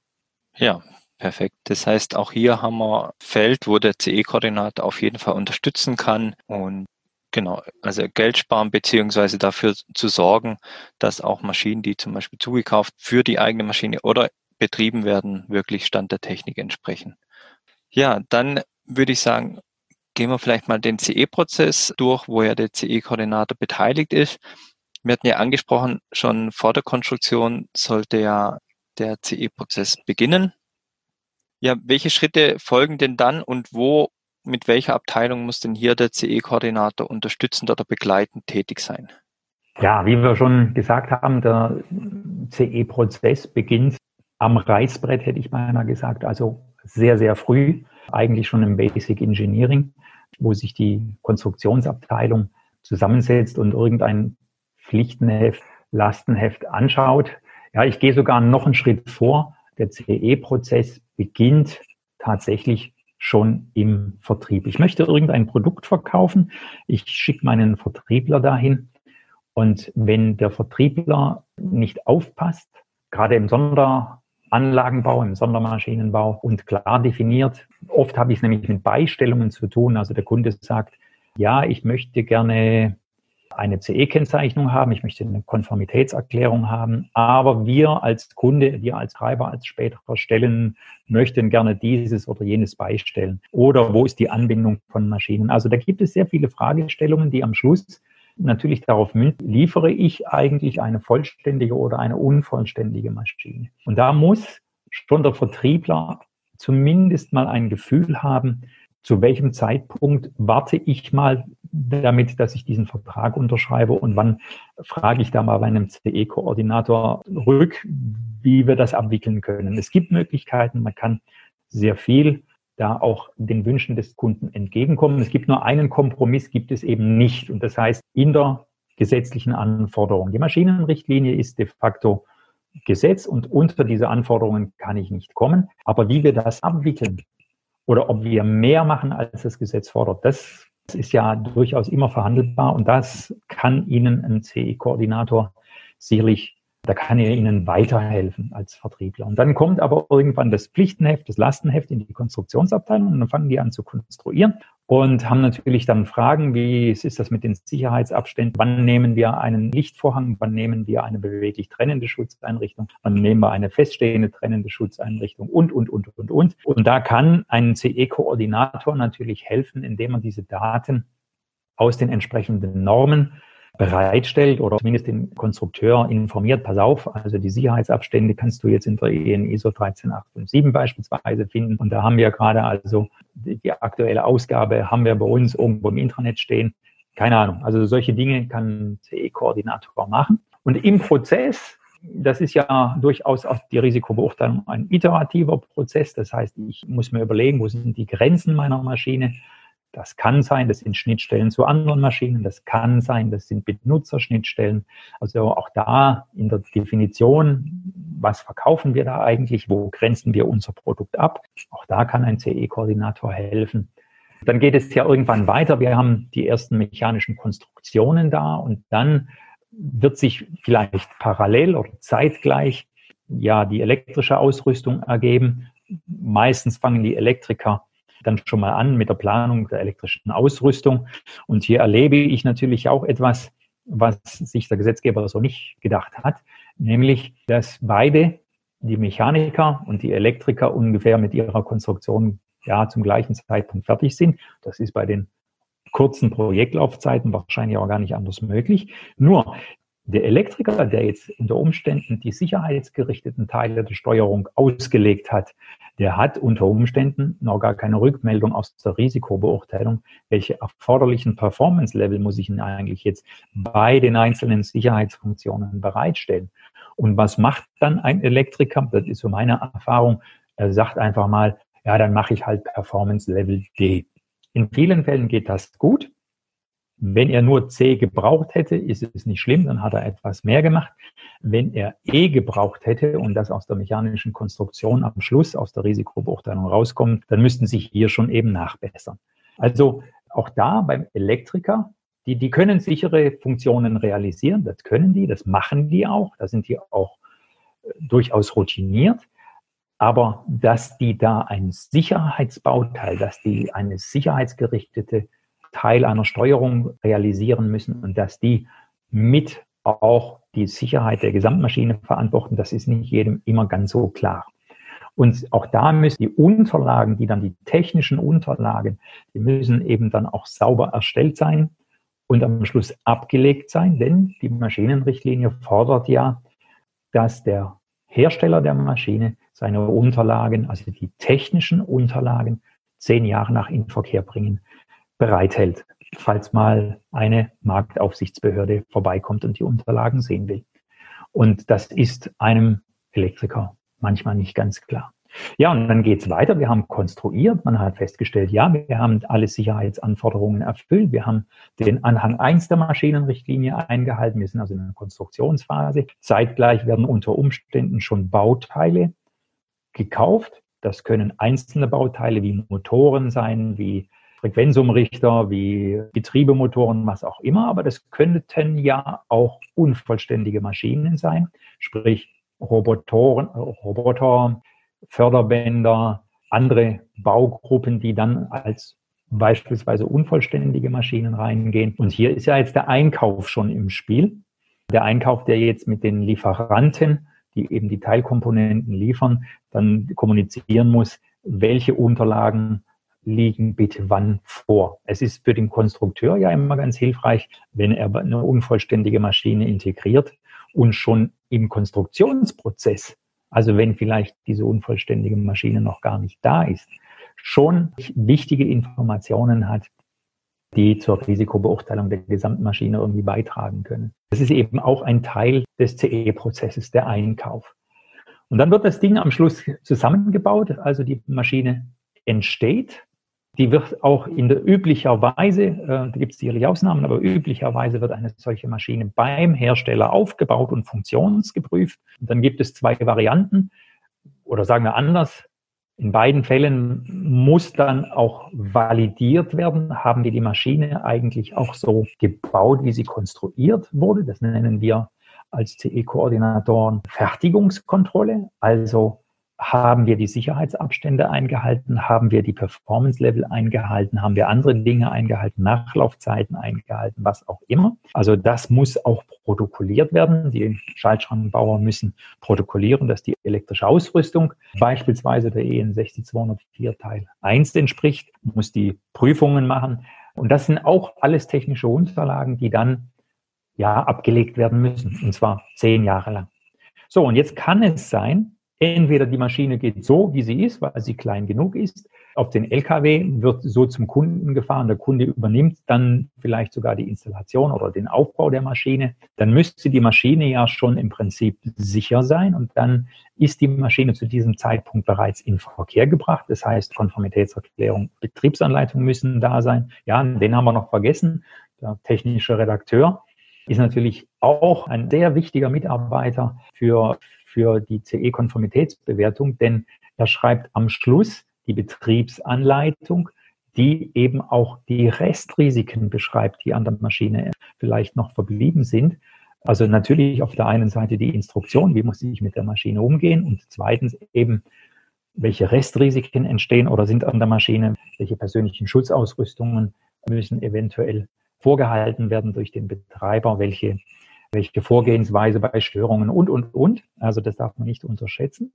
Ja, perfekt. Das heißt, auch hier haben wir Feld, wo der CE-Koordinator auf jeden Fall unterstützen kann und Genau, also Geld sparen beziehungsweise dafür zu sorgen, dass auch Maschinen, die zum Beispiel zugekauft für die eigene Maschine oder betrieben werden, wirklich Stand der Technik entsprechen. Ja, dann würde ich sagen, gehen wir vielleicht mal den CE-Prozess durch, wo ja der CE-Koordinator beteiligt ist. Wir hatten ja angesprochen, schon vor der Konstruktion sollte ja der CE-Prozess beginnen. Ja, welche Schritte folgen denn dann und wo mit welcher Abteilung muss denn hier der CE-Koordinator unterstützend oder begleitend tätig sein? Ja, wie wir schon gesagt haben, der CE-Prozess beginnt am Reißbrett, hätte ich beinahe gesagt, also sehr, sehr früh, eigentlich schon im Basic Engineering, wo sich die Konstruktionsabteilung zusammensetzt und irgendein Pflichtenheft, Lastenheft anschaut. Ja, ich gehe sogar noch einen Schritt vor. Der CE-Prozess beginnt tatsächlich schon im Vertrieb. Ich möchte irgendein Produkt verkaufen. Ich schicke meinen Vertriebler dahin. Und wenn der Vertriebler nicht aufpasst, gerade im Sonderanlagenbau, im Sondermaschinenbau und klar definiert, oft habe ich es nämlich mit Beistellungen zu tun. Also der Kunde sagt, ja, ich möchte gerne eine CE-Kennzeichnung haben, ich möchte eine Konformitätserklärung haben, aber wir als Kunde, wir als Treiber, als späterer Stellen möchten gerne dieses oder jenes beistellen. Oder wo ist die Anbindung von Maschinen? Also da gibt es sehr viele Fragestellungen, die am Schluss natürlich darauf münden, liefere ich eigentlich eine vollständige oder eine unvollständige Maschine. Und da muss schon der Vertriebler zumindest mal ein Gefühl haben, zu welchem Zeitpunkt warte ich mal damit, dass ich diesen Vertrag unterschreibe und wann frage ich da mal bei einem CE-Koordinator rück, wie wir das abwickeln können. Es gibt Möglichkeiten, man kann sehr viel da auch den Wünschen des Kunden entgegenkommen. Es gibt nur einen Kompromiss, gibt es eben nicht. Und das heißt, in der gesetzlichen Anforderung. Die Maschinenrichtlinie ist de facto Gesetz und unter diese Anforderungen kann ich nicht kommen. Aber wie wir das abwickeln, oder ob wir mehr machen, als das Gesetz fordert. Das ist ja durchaus immer verhandelbar und das kann Ihnen ein CE-Koordinator sicherlich da kann er Ihnen weiterhelfen als Vertriebler. Und dann kommt aber irgendwann das Pflichtenheft, das Lastenheft in die Konstruktionsabteilung und dann fangen die an zu konstruieren und haben natürlich dann Fragen, wie ist das mit den Sicherheitsabständen? Wann nehmen wir einen Lichtvorhang? Wann nehmen wir eine beweglich trennende Schutzeinrichtung? Wann nehmen wir eine feststehende trennende Schutzeinrichtung? Und, und, und, und, und. Und da kann ein CE-Koordinator natürlich helfen, indem er diese Daten aus den entsprechenden Normen bereitstellt oder zumindest den Konstrukteur informiert, pass auf, also die Sicherheitsabstände kannst du jetzt in der EN ISO 13857 beispielsweise finden. Und da haben wir gerade also die aktuelle Ausgabe haben wir bei uns irgendwo im Intranet stehen. Keine Ahnung. Also solche Dinge kann CE-Koordinator machen. Und im Prozess, das ist ja durchaus auch die Risikobeurteilung ein iterativer Prozess. Das heißt, ich muss mir überlegen, wo sind die Grenzen meiner Maschine? Das kann sein, das sind Schnittstellen zu anderen Maschinen, das kann sein, das sind Benutzerschnittstellen. Also auch da in der Definition, was verkaufen wir da eigentlich, wo grenzen wir unser Produkt ab, auch da kann ein CE-Koordinator helfen. Dann geht es ja irgendwann weiter. Wir haben die ersten mechanischen Konstruktionen da und dann wird sich vielleicht parallel oder zeitgleich ja die elektrische Ausrüstung ergeben. Meistens fangen die Elektriker dann schon mal an mit der Planung der elektrischen Ausrüstung. Und hier erlebe ich natürlich auch etwas, was sich der Gesetzgeber so nicht gedacht hat, nämlich, dass beide, die Mechaniker und die Elektriker ungefähr mit ihrer Konstruktion ja zum gleichen Zeitpunkt fertig sind. Das ist bei den kurzen Projektlaufzeiten wahrscheinlich auch gar nicht anders möglich. Nur der Elektriker, der jetzt unter Umständen die sicherheitsgerichteten Teile der Steuerung ausgelegt hat, der hat unter Umständen noch gar keine Rückmeldung aus der Risikobeurteilung, welche erforderlichen Performance-Level muss ich denn eigentlich jetzt bei den einzelnen Sicherheitsfunktionen bereitstellen. Und was macht dann ein Elektriker? Das ist so meine Erfahrung. Er sagt einfach mal, ja, dann mache ich halt Performance Level D. In vielen Fällen geht das gut. Wenn er nur C gebraucht hätte, ist es nicht schlimm, dann hat er etwas mehr gemacht. Wenn er E gebraucht hätte und das aus der mechanischen Konstruktion am Schluss aus der Risikobeurteilung rauskommt, dann müssten sich hier schon eben nachbessern. Also auch da beim Elektriker, die, die können sichere Funktionen realisieren, das können die, das machen die auch, da sind die auch äh, durchaus routiniert. Aber dass die da ein Sicherheitsbauteil, dass die eine sicherheitsgerichtete Teil einer Steuerung realisieren müssen und dass die mit auch die Sicherheit der Gesamtmaschine verantworten, das ist nicht jedem immer ganz so klar. Und auch da müssen die Unterlagen, die dann die technischen Unterlagen, die müssen eben dann auch sauber erstellt sein und am Schluss abgelegt sein, denn die Maschinenrichtlinie fordert ja, dass der Hersteller der Maschine seine Unterlagen, also die technischen Unterlagen, zehn Jahre nach Inverkehr bringen bereithält, falls mal eine Marktaufsichtsbehörde vorbeikommt und die Unterlagen sehen will. Und das ist einem Elektriker manchmal nicht ganz klar. Ja, und dann geht's weiter. Wir haben konstruiert, man hat festgestellt, ja, wir haben alle Sicherheitsanforderungen erfüllt. Wir haben den Anhang 1 der Maschinenrichtlinie eingehalten. Wir sind also in der Konstruktionsphase. Zeitgleich werden unter Umständen schon Bauteile gekauft. Das können einzelne Bauteile wie Motoren sein, wie Frequenzumrichter, wie Getriebemotoren, was auch immer, aber das könnten ja auch unvollständige Maschinen sein, sprich Robotoren, Roboter, Förderbänder, andere Baugruppen, die dann als beispielsweise unvollständige Maschinen reingehen. Und hier ist ja jetzt der Einkauf schon im Spiel. Der Einkauf, der jetzt mit den Lieferanten, die eben die Teilkomponenten liefern, dann kommunizieren muss, welche Unterlagen liegen bitte wann vor. Es ist für den Konstrukteur ja immer ganz hilfreich, wenn er eine unvollständige Maschine integriert und schon im Konstruktionsprozess, also wenn vielleicht diese unvollständige Maschine noch gar nicht da ist, schon wichtige Informationen hat, die zur Risikobeurteilung der gesamten Maschine irgendwie beitragen können. Das ist eben auch ein Teil des CE-Prozesses, der Einkauf. Und dann wird das Ding am Schluss zusammengebaut, also die Maschine entsteht die wird auch in der üblicherweise, äh, da gibt es sicherlich Ausnahmen, aber üblicherweise wird eine solche Maschine beim Hersteller aufgebaut und funktionsgeprüft. Und dann gibt es zwei Varianten oder sagen wir anders. In beiden Fällen muss dann auch validiert werden, haben wir die Maschine eigentlich auch so gebaut, wie sie konstruiert wurde. Das nennen wir als CE-Koordinatoren Fertigungskontrolle. Also haben wir die Sicherheitsabstände eingehalten, haben wir die Performance-Level eingehalten, haben wir andere Dinge eingehalten, Nachlaufzeiten eingehalten, was auch immer. Also das muss auch protokolliert werden. Die Schaltschrankenbauer müssen protokollieren, dass die elektrische Ausrüstung beispielsweise der EN 60204 Teil 1 entspricht, muss die Prüfungen machen. Und das sind auch alles technische Unterlagen, die dann ja abgelegt werden müssen, und zwar zehn Jahre lang. So, und jetzt kann es sein, Entweder die Maschine geht so, wie sie ist, weil sie klein genug ist. Auf den LKW wird so zum Kunden gefahren. Der Kunde übernimmt dann vielleicht sogar die Installation oder den Aufbau der Maschine. Dann müsste die Maschine ja schon im Prinzip sicher sein und dann ist die Maschine zu diesem Zeitpunkt bereits in Verkehr gebracht. Das heißt, Konformitätserklärung, Betriebsanleitung müssen da sein. Ja, den haben wir noch vergessen. Der technische Redakteur ist natürlich auch ein sehr wichtiger Mitarbeiter für für die CE-Konformitätsbewertung, denn er schreibt am Schluss die Betriebsanleitung, die eben auch die Restrisiken beschreibt, die an der Maschine vielleicht noch verblieben sind. Also natürlich auf der einen Seite die Instruktion, wie muss ich mit der Maschine umgehen und zweitens eben, welche Restrisiken entstehen oder sind an der Maschine, welche persönlichen Schutzausrüstungen müssen eventuell vorgehalten werden durch den Betreiber, welche, welche Vorgehensweise bei Störungen und, und, und. Also das darf man nicht unterschätzen.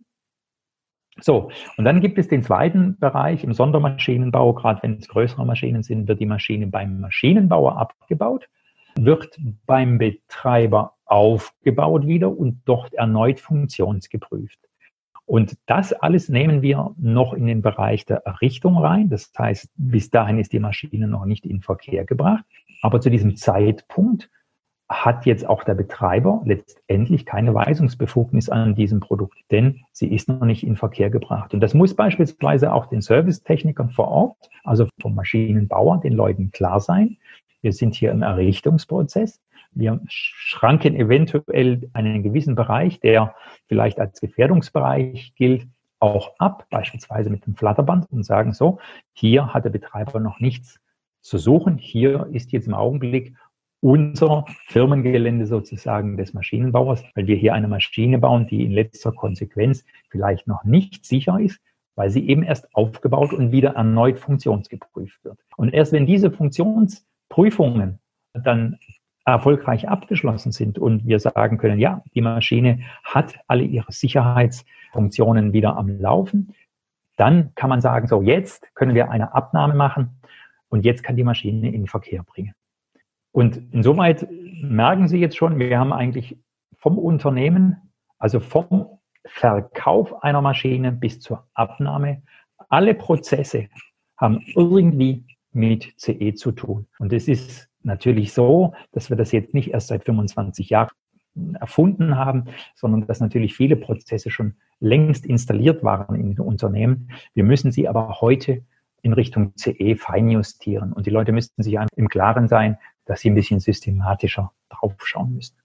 So, und dann gibt es den zweiten Bereich im Sondermaschinenbau. Gerade wenn es größere Maschinen sind, wird die Maschine beim Maschinenbauer abgebaut, wird beim Betreiber aufgebaut wieder und dort erneut funktionsgeprüft. Und das alles nehmen wir noch in den Bereich der Errichtung rein. Das heißt, bis dahin ist die Maschine noch nicht in Verkehr gebracht. Aber zu diesem Zeitpunkt hat jetzt auch der Betreiber letztendlich keine Weisungsbefugnis an diesem Produkt, denn sie ist noch nicht in Verkehr gebracht. Und das muss beispielsweise auch den Servicetechnikern vor Ort, also vom Maschinenbauer, den Leuten klar sein. Wir sind hier im Errichtungsprozess. Wir schranken eventuell einen gewissen Bereich, der vielleicht als Gefährdungsbereich gilt, auch ab, beispielsweise mit dem Flatterband und sagen so, hier hat der Betreiber noch nichts zu suchen. Hier ist jetzt im Augenblick unser Firmengelände sozusagen des Maschinenbauers, weil wir hier eine Maschine bauen, die in letzter Konsequenz vielleicht noch nicht sicher ist, weil sie eben erst aufgebaut und wieder erneut funktionsgeprüft wird. Und erst wenn diese Funktionsprüfungen dann erfolgreich abgeschlossen sind und wir sagen können, ja, die Maschine hat alle ihre Sicherheitsfunktionen wieder am Laufen, dann kann man sagen, so jetzt können wir eine Abnahme machen und jetzt kann die Maschine in Verkehr bringen. Und insoweit merken Sie jetzt schon, wir haben eigentlich vom Unternehmen, also vom Verkauf einer Maschine bis zur Abnahme, alle Prozesse haben irgendwie mit CE zu tun. Und es ist natürlich so, dass wir das jetzt nicht erst seit 25 Jahren erfunden haben, sondern dass natürlich viele Prozesse schon längst installiert waren in den Unternehmen. Wir müssen sie aber heute in Richtung CE feinjustieren. Und die Leute müssten sich im Klaren sein, dass sie ein bisschen systematischer draufschauen müssen.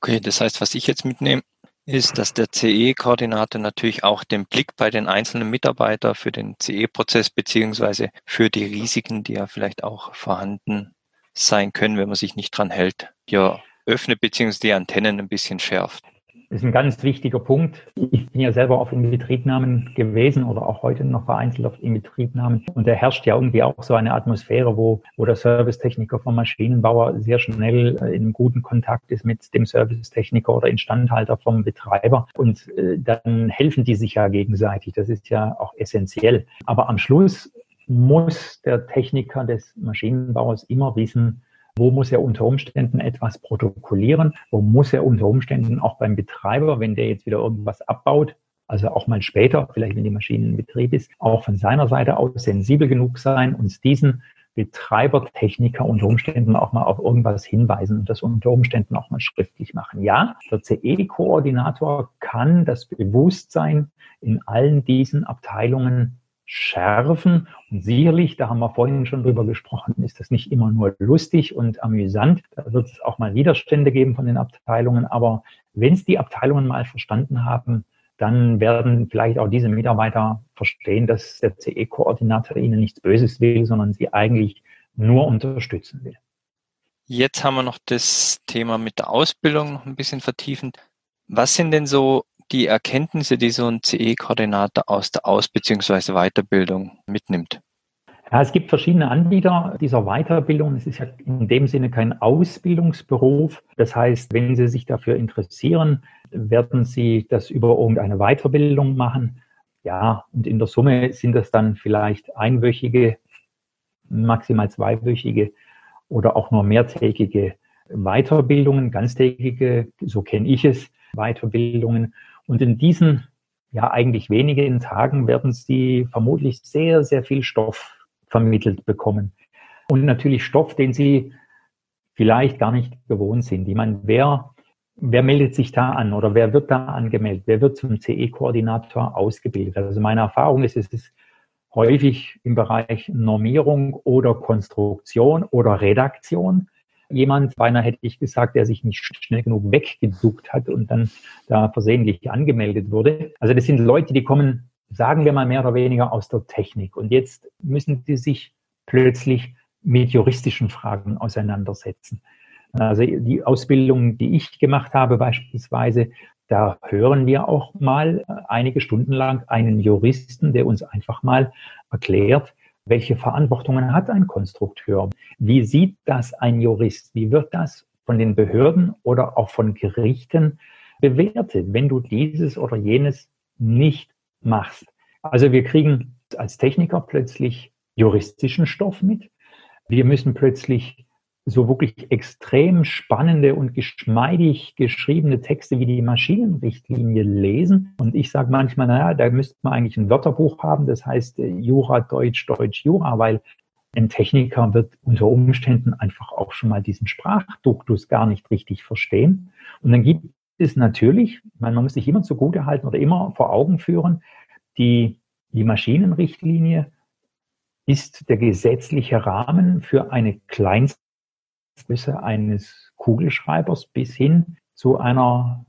Okay, das heißt, was ich jetzt mitnehme, ist, dass der CE-Koordinator natürlich auch den Blick bei den einzelnen Mitarbeitern für den CE-Prozess beziehungsweise für die Risiken, die ja vielleicht auch vorhanden sein können, wenn man sich nicht dran hält, ja öffnet beziehungsweise die Antennen ein bisschen schärft. Ist ein ganz wichtiger Punkt. Ich bin ja selber auf Inbetriebnahmen gewesen oder auch heute noch vereinzelt auf Inbetriebnahmen. Und da herrscht ja irgendwie auch so eine Atmosphäre, wo, wo der Servicetechniker vom Maschinenbauer sehr schnell äh, in guten Kontakt ist mit dem Servicetechniker oder Instandhalter vom Betreiber. Und äh, dann helfen die sich ja gegenseitig. Das ist ja auch essentiell. Aber am Schluss muss der Techniker des Maschinenbauers immer wissen, wo muss er unter Umständen etwas protokollieren? Wo muss er unter Umständen auch beim Betreiber, wenn der jetzt wieder irgendwas abbaut, also auch mal später, vielleicht wenn die Maschine in Betrieb ist, auch von seiner Seite aus sensibel genug sein, uns diesen Betreiber, Techniker unter Umständen auch mal auf irgendwas hinweisen und das unter Umständen auch mal schriftlich machen. Ja, der CE-Koordinator kann das Bewusstsein in allen diesen Abteilungen schärfen. Und sicherlich, da haben wir vorhin schon drüber gesprochen, ist das nicht immer nur lustig und amüsant. Da wird es auch mal Widerstände geben von den Abteilungen. Aber wenn es die Abteilungen mal verstanden haben, dann werden vielleicht auch diese Mitarbeiter verstehen, dass der CE-Koordinator ihnen nichts Böses will, sondern sie eigentlich nur unterstützen will. Jetzt haben wir noch das Thema mit der Ausbildung noch ein bisschen vertiefend. Was sind denn so die Erkenntnisse, die so ein CE-Koordinator aus der Aus- bzw. Weiterbildung mitnimmt? Ja, es gibt verschiedene Anbieter dieser Weiterbildung. Es ist ja in dem Sinne kein Ausbildungsberuf. Das heißt, wenn Sie sich dafür interessieren, werden Sie das über irgendeine Weiterbildung machen. Ja, und in der Summe sind das dann vielleicht einwöchige, maximal zweiwöchige oder auch nur mehrtägige Weiterbildungen, ganztägige, so kenne ich es, Weiterbildungen. Und in diesen ja eigentlich wenigen Tagen werden Sie vermutlich sehr, sehr viel Stoff vermittelt bekommen. Und natürlich Stoff, den Sie vielleicht gar nicht gewohnt sind. Ich meine, wer, wer meldet sich da an oder wer wird da angemeldet? Wer wird zum CE-Koordinator ausgebildet? Also meine Erfahrung ist, es ist häufig im Bereich Normierung oder Konstruktion oder Redaktion jemand, beinahe hätte ich gesagt, der sich nicht schnell genug weggeduckt hat und dann da versehentlich angemeldet wurde. Also das sind Leute, die kommen, sagen wir mal mehr oder weniger aus der Technik. Und jetzt müssen die sich plötzlich mit juristischen Fragen auseinandersetzen. Also die Ausbildung, die ich gemacht habe beispielsweise, da hören wir auch mal einige Stunden lang einen Juristen, der uns einfach mal erklärt, welche Verantwortungen hat ein Konstrukteur? Wie sieht das ein Jurist? Wie wird das von den Behörden oder auch von Gerichten bewertet, wenn du dieses oder jenes nicht machst? Also wir kriegen als Techniker plötzlich juristischen Stoff mit. Wir müssen plötzlich so wirklich extrem spannende und geschmeidig geschriebene Texte wie die Maschinenrichtlinie lesen. Und ich sage manchmal, naja, da müsste man eigentlich ein Wörterbuch haben, das heißt äh, Jura, Deutsch, Deutsch, Jura, weil ein Techniker wird unter Umständen einfach auch schon mal diesen Sprachduktus gar nicht richtig verstehen. Und dann gibt es natürlich, man muss sich immer zugute halten oder immer vor Augen führen, die, die Maschinenrichtlinie ist der gesetzliche Rahmen für eine Kleinst Größe eines Kugelschreibers bis hin zu einer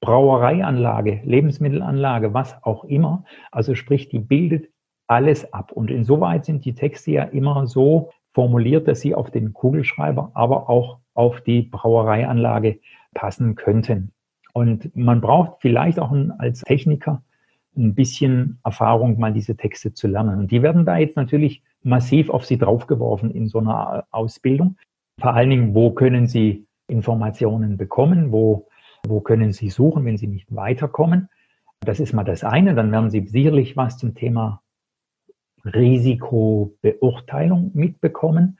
Brauereianlage, Lebensmittelanlage, was auch immer. Also sprich, die bildet alles ab. Und insoweit sind die Texte ja immer so formuliert, dass sie auf den Kugelschreiber, aber auch auf die Brauereianlage passen könnten. Und man braucht vielleicht auch als Techniker ein bisschen Erfahrung, mal diese Texte zu lernen. Und die werden da jetzt natürlich massiv auf sie draufgeworfen in so einer Ausbildung. Vor allen Dingen, wo können Sie Informationen bekommen? Wo, wo können Sie suchen, wenn Sie nicht weiterkommen? Das ist mal das eine. Dann werden Sie sicherlich was zum Thema Risikobeurteilung mitbekommen.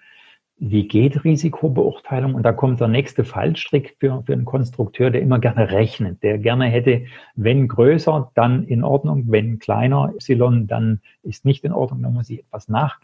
Wie geht Risikobeurteilung? Und da kommt der nächste Fallstrick für, für einen Konstrukteur, der immer gerne rechnet, der gerne hätte, wenn größer, dann in Ordnung, wenn kleiner, Y, dann ist nicht in Ordnung, dann muss ich etwas nach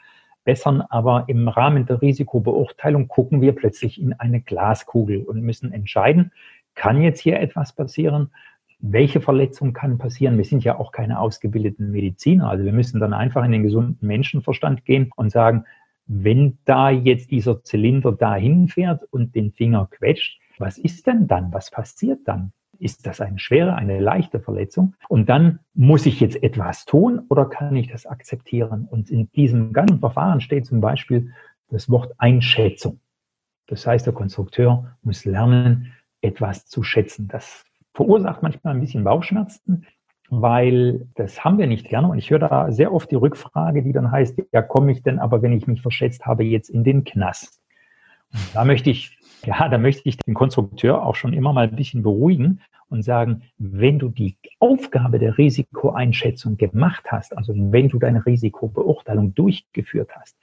bessern, aber im Rahmen der Risikobeurteilung gucken wir plötzlich in eine Glaskugel und müssen entscheiden, kann jetzt hier etwas passieren? Welche Verletzung kann passieren? Wir sind ja auch keine ausgebildeten Mediziner, also wir müssen dann einfach in den gesunden Menschenverstand gehen und sagen, wenn da jetzt dieser Zylinder dahin fährt und den Finger quetscht, was ist denn dann? Was passiert dann? Ist das eine schwere, eine leichte Verletzung? Und dann muss ich jetzt etwas tun oder kann ich das akzeptieren? Und in diesem ganzen Verfahren steht zum Beispiel das Wort Einschätzung. Das heißt, der Konstrukteur muss lernen, etwas zu schätzen. Das verursacht manchmal ein bisschen Bauchschmerzen, weil das haben wir nicht gerne. Und ich höre da sehr oft die Rückfrage, die dann heißt, ja, komme ich denn aber, wenn ich mich verschätzt habe, jetzt in den Knast? Und da möchte ich ja, da möchte ich den Konstrukteur auch schon immer mal ein bisschen beruhigen und sagen, wenn du die Aufgabe der Risikoeinschätzung gemacht hast, also wenn du deine Risikobeurteilung durchgeführt hast,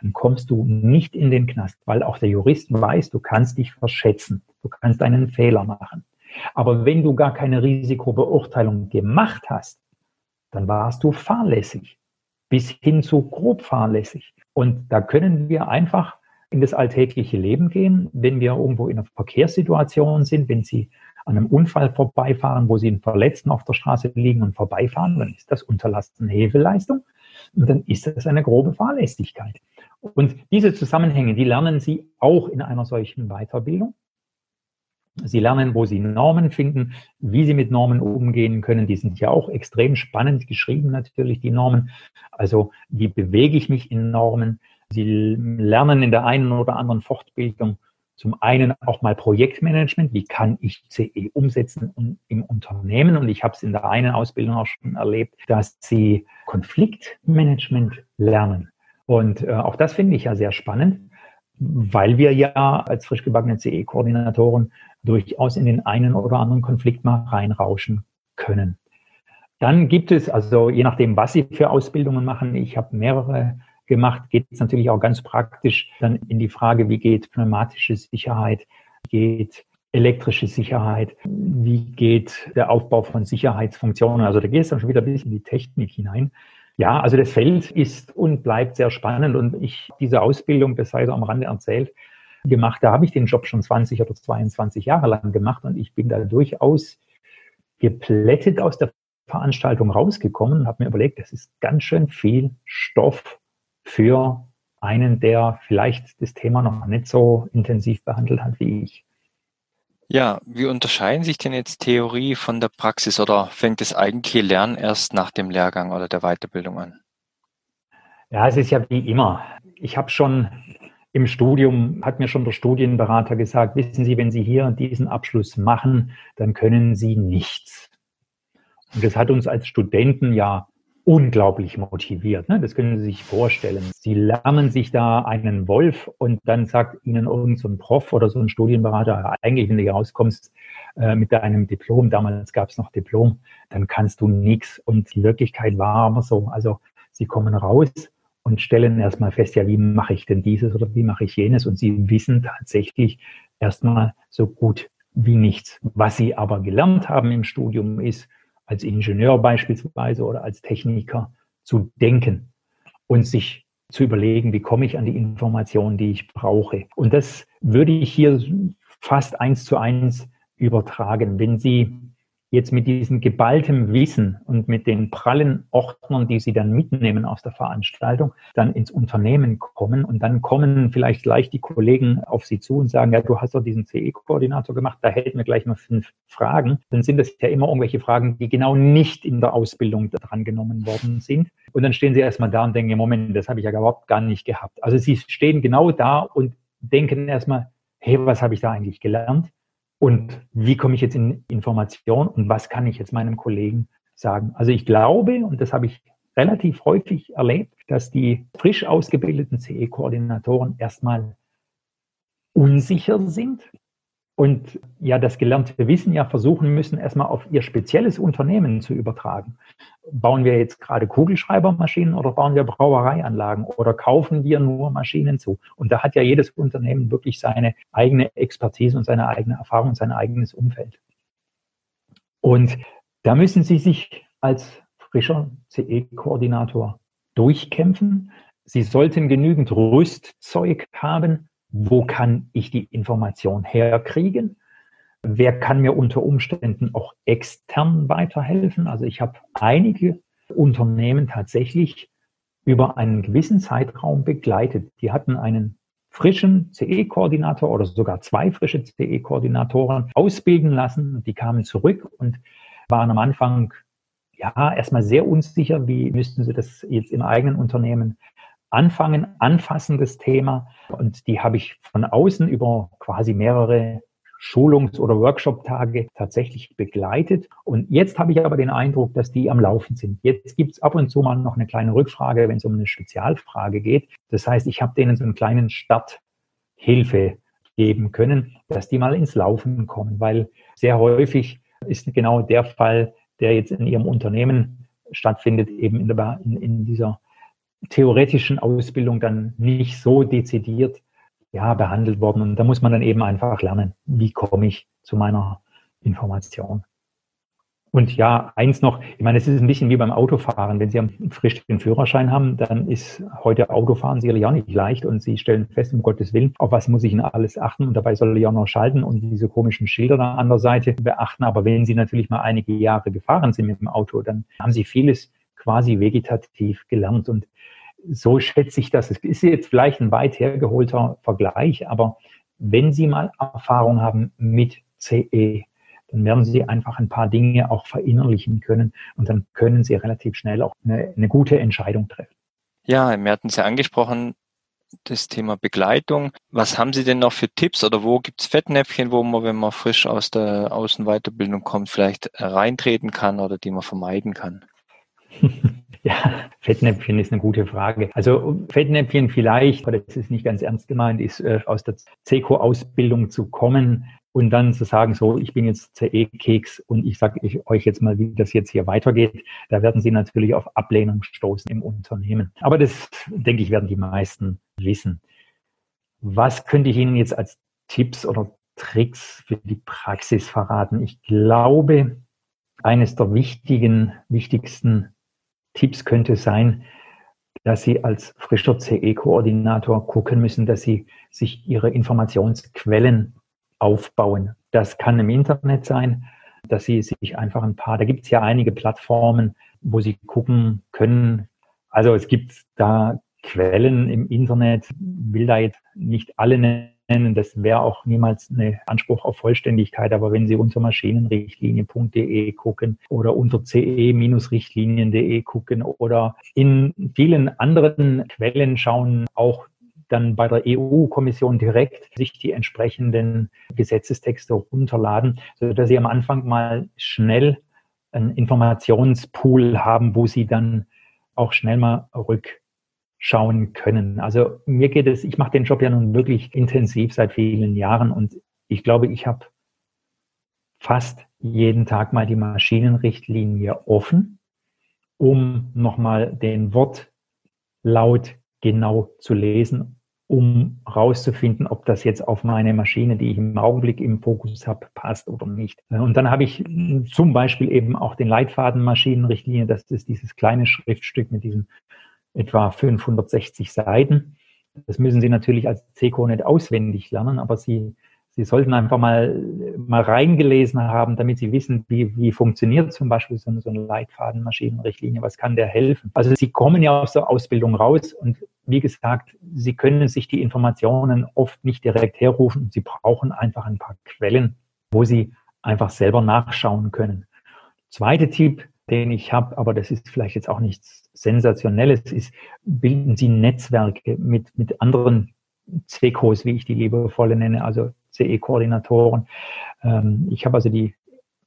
dann kommst du nicht in den Knast, weil auch der Jurist weiß, du kannst dich verschätzen, du kannst einen Fehler machen. Aber wenn du gar keine Risikobeurteilung gemacht hast, dann warst du fahrlässig, bis hin zu grob fahrlässig. Und da können wir einfach in das alltägliche Leben gehen, wenn wir irgendwo in einer Verkehrssituation sind, wenn Sie an einem Unfall vorbeifahren, wo Sie einen Verletzten auf der Straße liegen und vorbeifahren, dann ist das Unterlasten Hefeleistung und dann ist das eine grobe Fahrlässigkeit. Und diese Zusammenhänge, die lernen Sie auch in einer solchen Weiterbildung. Sie lernen, wo Sie Normen finden, wie Sie mit Normen umgehen können. Die sind ja auch extrem spannend geschrieben, natürlich, die Normen. Also, wie bewege ich mich in Normen? Sie lernen in der einen oder anderen Fortbildung zum einen auch mal Projektmanagement. Wie kann ich CE umsetzen im Unternehmen? Und ich habe es in der einen Ausbildung auch schon erlebt, dass Sie Konfliktmanagement lernen. Und äh, auch das finde ich ja sehr spannend, weil wir ja als frisch gebackene CE-Koordinatoren durchaus in den einen oder anderen Konflikt mal reinrauschen können. Dann gibt es, also je nachdem, was Sie für Ausbildungen machen, ich habe mehrere gemacht, geht es natürlich auch ganz praktisch dann in die Frage, wie geht pneumatische Sicherheit, wie geht elektrische Sicherheit, wie geht der Aufbau von Sicherheitsfunktionen. Also da geht es dann schon wieder ein bisschen in die Technik hinein. Ja, also das Feld ist und bleibt sehr spannend und ich diese Ausbildung, das sei so am Rande erzählt, gemacht, da habe ich den Job schon 20 oder 22 Jahre lang gemacht und ich bin da durchaus geplättet aus der Veranstaltung rausgekommen und habe mir überlegt, das ist ganz schön viel Stoff für einen, der vielleicht das Thema noch nicht so intensiv behandelt hat wie ich. Ja, wie unterscheiden sich denn jetzt Theorie von der Praxis oder fängt das eigentliche Lernen erst nach dem Lehrgang oder der Weiterbildung an? Ja, es ist ja wie immer. Ich habe schon im Studium hat mir schon der Studienberater gesagt, wissen Sie, wenn Sie hier diesen Abschluss machen, dann können Sie nichts. Und das hat uns als Studenten ja unglaublich motiviert. Ne? Das können Sie sich vorstellen. Sie lernen sich da einen Wolf und dann sagt Ihnen irgendein so Prof oder so ein Studienberater, eigentlich, wenn du hier rauskommst äh, mit deinem Diplom, damals gab es noch Diplom, dann kannst du nichts. Und die Wirklichkeit war aber so. Also Sie kommen raus und stellen erstmal fest, ja, wie mache ich denn dieses oder wie mache ich jenes? Und Sie wissen tatsächlich erstmal so gut wie nichts. Was Sie aber gelernt haben im Studium ist, als Ingenieur beispielsweise oder als Techniker zu denken und sich zu überlegen, wie komme ich an die Informationen, die ich brauche. Und das würde ich hier fast eins zu eins übertragen. Wenn Sie jetzt mit diesem geballtem Wissen und mit den prallen Ordnern, die Sie dann mitnehmen aus der Veranstaltung, dann ins Unternehmen kommen und dann kommen vielleicht gleich die Kollegen auf Sie zu und sagen, ja, du hast doch diesen CE-Koordinator gemacht, da hätten wir gleich noch fünf Fragen. Dann sind das ja immer irgendwelche Fragen, die genau nicht in der Ausbildung dran genommen worden sind. Und dann stehen Sie erstmal da und denken, Moment, das habe ich ja überhaupt gar nicht gehabt. Also Sie stehen genau da und denken erstmal, hey, was habe ich da eigentlich gelernt? Und wie komme ich jetzt in Information und was kann ich jetzt meinem Kollegen sagen? Also ich glaube, und das habe ich relativ häufig erlebt, dass die frisch ausgebildeten CE-Koordinatoren erstmal unsicher sind, und ja das gelernte Wissen ja versuchen müssen, erstmal auf ihr spezielles Unternehmen zu übertragen. Bauen wir jetzt gerade Kugelschreibermaschinen oder bauen wir Brauereianlagen oder kaufen wir nur Maschinen zu? Und da hat ja jedes Unternehmen wirklich seine eigene Expertise und seine eigene Erfahrung und sein eigenes Umfeld. Und da müssen Sie sich als frischer CE-Koordinator durchkämpfen. Sie sollten genügend Rüstzeug haben, wo kann ich die Information herkriegen? Wer kann mir unter Umständen auch extern weiterhelfen? Also ich habe einige Unternehmen tatsächlich über einen gewissen Zeitraum begleitet. Die hatten einen frischen CE-Koordinator oder sogar zwei frische CE-Koordinatoren ausbilden lassen. Die kamen zurück und waren am Anfang ja erstmal sehr unsicher, wie müssten sie das jetzt im eigenen Unternehmen anfangen, anfassendes Thema. Und die habe ich von außen über quasi mehrere Schulungs- oder Workshop-Tage tatsächlich begleitet. Und jetzt habe ich aber den Eindruck, dass die am Laufen sind. Jetzt gibt es ab und zu mal noch eine kleine Rückfrage, wenn es um eine Spezialfrage geht. Das heißt, ich habe denen so einen kleinen Starthilfe geben können, dass die mal ins Laufen kommen, weil sehr häufig ist genau der Fall, der jetzt in ihrem Unternehmen stattfindet, eben in, der, in, in dieser theoretischen Ausbildung dann nicht so dezidiert ja, behandelt worden. Und da muss man dann eben einfach lernen, wie komme ich zu meiner Information. Und ja, eins noch, ich meine, es ist ein bisschen wie beim Autofahren. Wenn Sie frisch den Führerschein haben, dann ist heute Autofahren sicherlich auch nicht leicht und Sie stellen fest, um Gottes Willen, auf was muss ich denn alles achten und dabei soll ich auch noch schalten und diese komischen Schilder da an der Seite beachten. Aber wenn Sie natürlich mal einige Jahre gefahren sind mit dem Auto, dann haben Sie vieles quasi vegetativ gelernt und so schätze ich das. Es ist jetzt vielleicht ein weit hergeholter Vergleich, aber wenn Sie mal Erfahrung haben mit CE, dann werden Sie einfach ein paar Dinge auch verinnerlichen können und dann können Sie relativ schnell auch eine, eine gute Entscheidung treffen. Ja, wir hatten es ja angesprochen, das Thema Begleitung. Was haben Sie denn noch für Tipps oder wo gibt es Fettnäpfchen, wo man, wenn man frisch aus der Außenweiterbildung kommt, vielleicht reintreten kann oder die man vermeiden kann? Ja, Fettnäpfchen ist eine gute Frage. Also Fettnäpfchen vielleicht, aber das ist nicht ganz ernst gemeint, ist äh, aus der CECO-Ausbildung zu kommen und dann zu sagen, so, ich bin jetzt CE-Keks und ich sage euch jetzt mal, wie das jetzt hier weitergeht. Da werden Sie natürlich auf Ablehnung stoßen im Unternehmen. Aber das, denke ich, werden die meisten wissen. Was könnte ich Ihnen jetzt als Tipps oder Tricks für die Praxis verraten? Ich glaube, eines der wichtigen, wichtigsten Tipps könnte sein, dass Sie als frischer CE-Koordinator gucken müssen, dass Sie sich Ihre Informationsquellen aufbauen. Das kann im Internet sein, dass Sie sich einfach ein paar, da gibt es ja einige Plattformen, wo Sie gucken können. Also es gibt da Quellen im Internet, will da jetzt nicht alle nennen. Das wäre auch niemals ein Anspruch auf Vollständigkeit. Aber wenn Sie unter maschinenrichtlinie.de gucken oder unter ce-richtlinien.de gucken oder in vielen anderen Quellen schauen, auch dann bei der EU-Kommission direkt sich die entsprechenden Gesetzestexte runterladen, sodass sie am Anfang mal schnell einen Informationspool haben, wo sie dann auch schnell mal rückschauen können. Also mir geht es, ich mache den Job ja nun wirklich intensiv seit vielen Jahren und ich glaube, ich habe fast jeden Tag mal die Maschinenrichtlinie offen, um nochmal den Wortlaut genau zu lesen, um rauszufinden, ob das jetzt auf meine Maschine, die ich im Augenblick im Fokus habe, passt oder nicht. Und dann habe ich zum Beispiel eben auch den Leitfaden Maschinenrichtlinie, das ist dieses kleine Schriftstück mit diesen etwa 560 Seiten. Das müssen Sie natürlich als CECO nicht auswendig lernen, aber Sie Sie sollten einfach mal, mal reingelesen haben, damit Sie wissen, wie, wie funktioniert zum Beispiel so, so eine Leitfadenmaschinenrichtlinie, was kann der helfen. Also Sie kommen ja aus der Ausbildung raus und wie gesagt, Sie können sich die Informationen oft nicht direkt herrufen. Sie brauchen einfach ein paar Quellen, wo Sie einfach selber nachschauen können. Zweite Tipp, den ich habe, aber das ist vielleicht jetzt auch nichts Sensationelles, ist, bilden Sie Netzwerke mit, mit anderen CECOs, wie ich die liebevolle nenne, also CE-Koordinatoren. Ähm, ich habe also die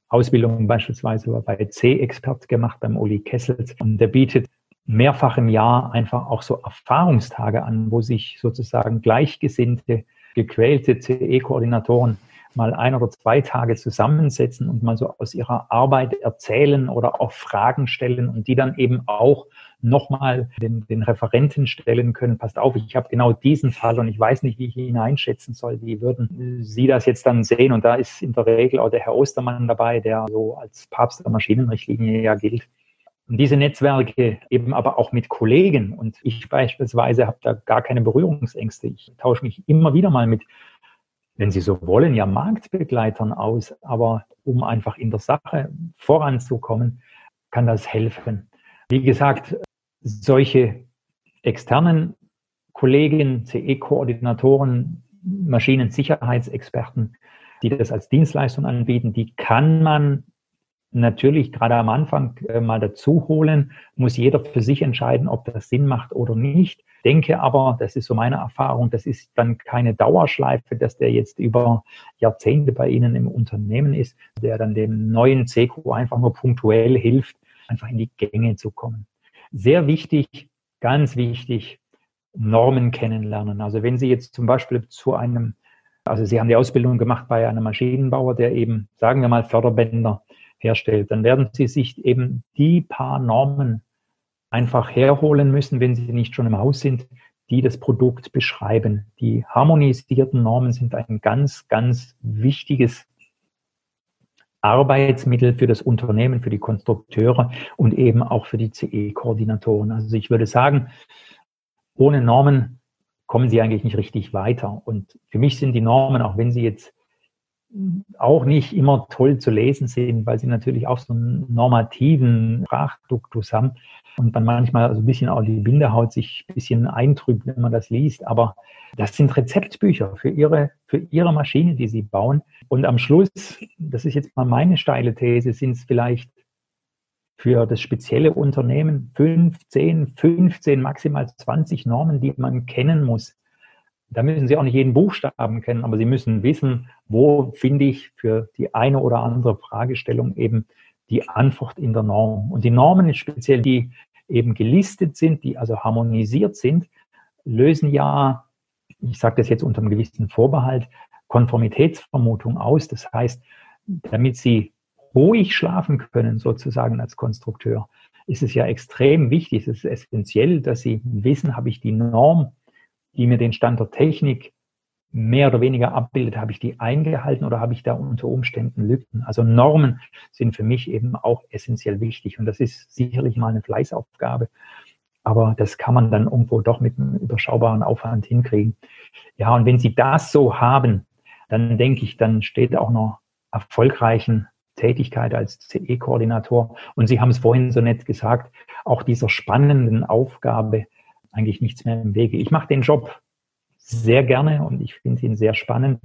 Ausbildung beispielsweise bei C-Expert gemacht beim Uli Kessels und der bietet mehrfach im Jahr einfach auch so Erfahrungstage an, wo sich sozusagen gleichgesinnte, gequälte CE-Koordinatoren mal ein oder zwei Tage zusammensetzen und mal so aus ihrer Arbeit erzählen oder auch Fragen stellen und die dann eben auch nochmal den, den Referenten stellen können. Passt auf, ich habe genau diesen Fall und ich weiß nicht, wie ich ihn einschätzen soll. Wie würden Sie das jetzt dann sehen? Und da ist in der Regel auch der Herr Ostermann dabei, der so als Papst der Maschinenrichtlinie ja gilt. Und diese Netzwerke eben aber auch mit Kollegen. Und ich beispielsweise habe da gar keine Berührungsängste. Ich tausche mich immer wieder mal mit, wenn Sie so wollen, ja Marktbegleitern aus. Aber um einfach in der Sache voranzukommen, kann das helfen. Wie gesagt, solche externen Kollegen, CE-Koordinatoren, Maschinensicherheitsexperten, die das als Dienstleistung anbieten, die kann man natürlich gerade am Anfang äh, mal dazu holen, muss jeder für sich entscheiden, ob das Sinn macht oder nicht. Denke aber, das ist so meine Erfahrung, das ist dann keine Dauerschleife, dass der jetzt über Jahrzehnte bei Ihnen im Unternehmen ist, der dann dem neuen CQ einfach nur punktuell hilft, einfach in die Gänge zu kommen. Sehr wichtig, ganz wichtig, Normen kennenlernen. Also wenn Sie jetzt zum Beispiel zu einem, also Sie haben die Ausbildung gemacht bei einem Maschinenbauer, der eben, sagen wir mal, Förderbänder herstellt, dann werden Sie sich eben die paar Normen einfach herholen müssen, wenn sie nicht schon im Haus sind, die das Produkt beschreiben. Die harmonisierten Normen sind ein ganz, ganz wichtiges Arbeitsmittel für das Unternehmen, für die Konstrukteure und eben auch für die CE-Koordinatoren. Also ich würde sagen, ohne Normen kommen sie eigentlich nicht richtig weiter. Und für mich sind die Normen, auch wenn sie jetzt auch nicht immer toll zu lesen sind, weil sie natürlich auch so einen normativen Sprachduktus haben und man manchmal so ein bisschen auch die Bindehaut sich ein bisschen eintrübt, wenn man das liest. Aber das sind Rezeptbücher für ihre, für ihre Maschine, die sie bauen. Und am Schluss, das ist jetzt mal meine steile These, sind es vielleicht für das spezielle Unternehmen 15, 15, maximal 20 Normen, die man kennen muss, da müssen Sie auch nicht jeden Buchstaben kennen, aber Sie müssen wissen, wo finde ich für die eine oder andere Fragestellung eben die Antwort in der Norm. Und die Normen, speziell die eben gelistet sind, die also harmonisiert sind, lösen ja, ich sage das jetzt unter einem gewissen Vorbehalt, Konformitätsvermutung aus. Das heißt, damit Sie ruhig schlafen können, sozusagen als Konstrukteur, ist es ja extrem wichtig, es ist essentiell, dass Sie wissen, habe ich die Norm die mir den Stand der Technik mehr oder weniger abbildet, habe ich die eingehalten oder habe ich da unter Umständen Lücken? Also Normen sind für mich eben auch essentiell wichtig und das ist sicherlich mal eine Fleißaufgabe, aber das kann man dann irgendwo doch mit einem überschaubaren Aufwand hinkriegen. Ja, und wenn Sie das so haben, dann denke ich, dann steht auch noch erfolgreichen Tätigkeit als CE-Koordinator und Sie haben es vorhin so nett gesagt, auch dieser spannenden Aufgabe, eigentlich nichts mehr im Wege. Ich mache den Job sehr gerne und ich finde ihn sehr spannend,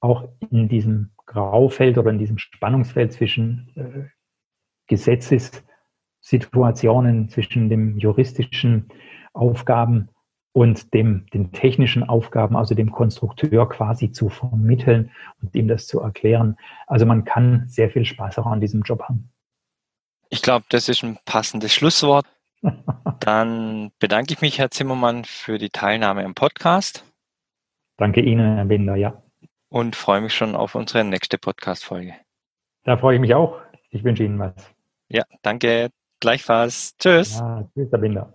auch in diesem Graufeld oder in diesem Spannungsfeld zwischen äh, Gesetzessituationen, zwischen dem juristischen Aufgaben und dem, den technischen Aufgaben, also dem Konstrukteur quasi zu vermitteln und ihm das zu erklären. Also man kann sehr viel Spaß auch an diesem Job haben. Ich glaube, das ist ein passendes Schlusswort. Dann bedanke ich mich, Herr Zimmermann, für die Teilnahme im Podcast. Danke Ihnen, Herr Binder, ja. Und freue mich schon auf unsere nächste Podcast-Folge. Da freue ich mich auch. Ich wünsche Ihnen was. Ja, danke. Gleichfalls. Tschüss. Ja, tschüss, Herr Binder.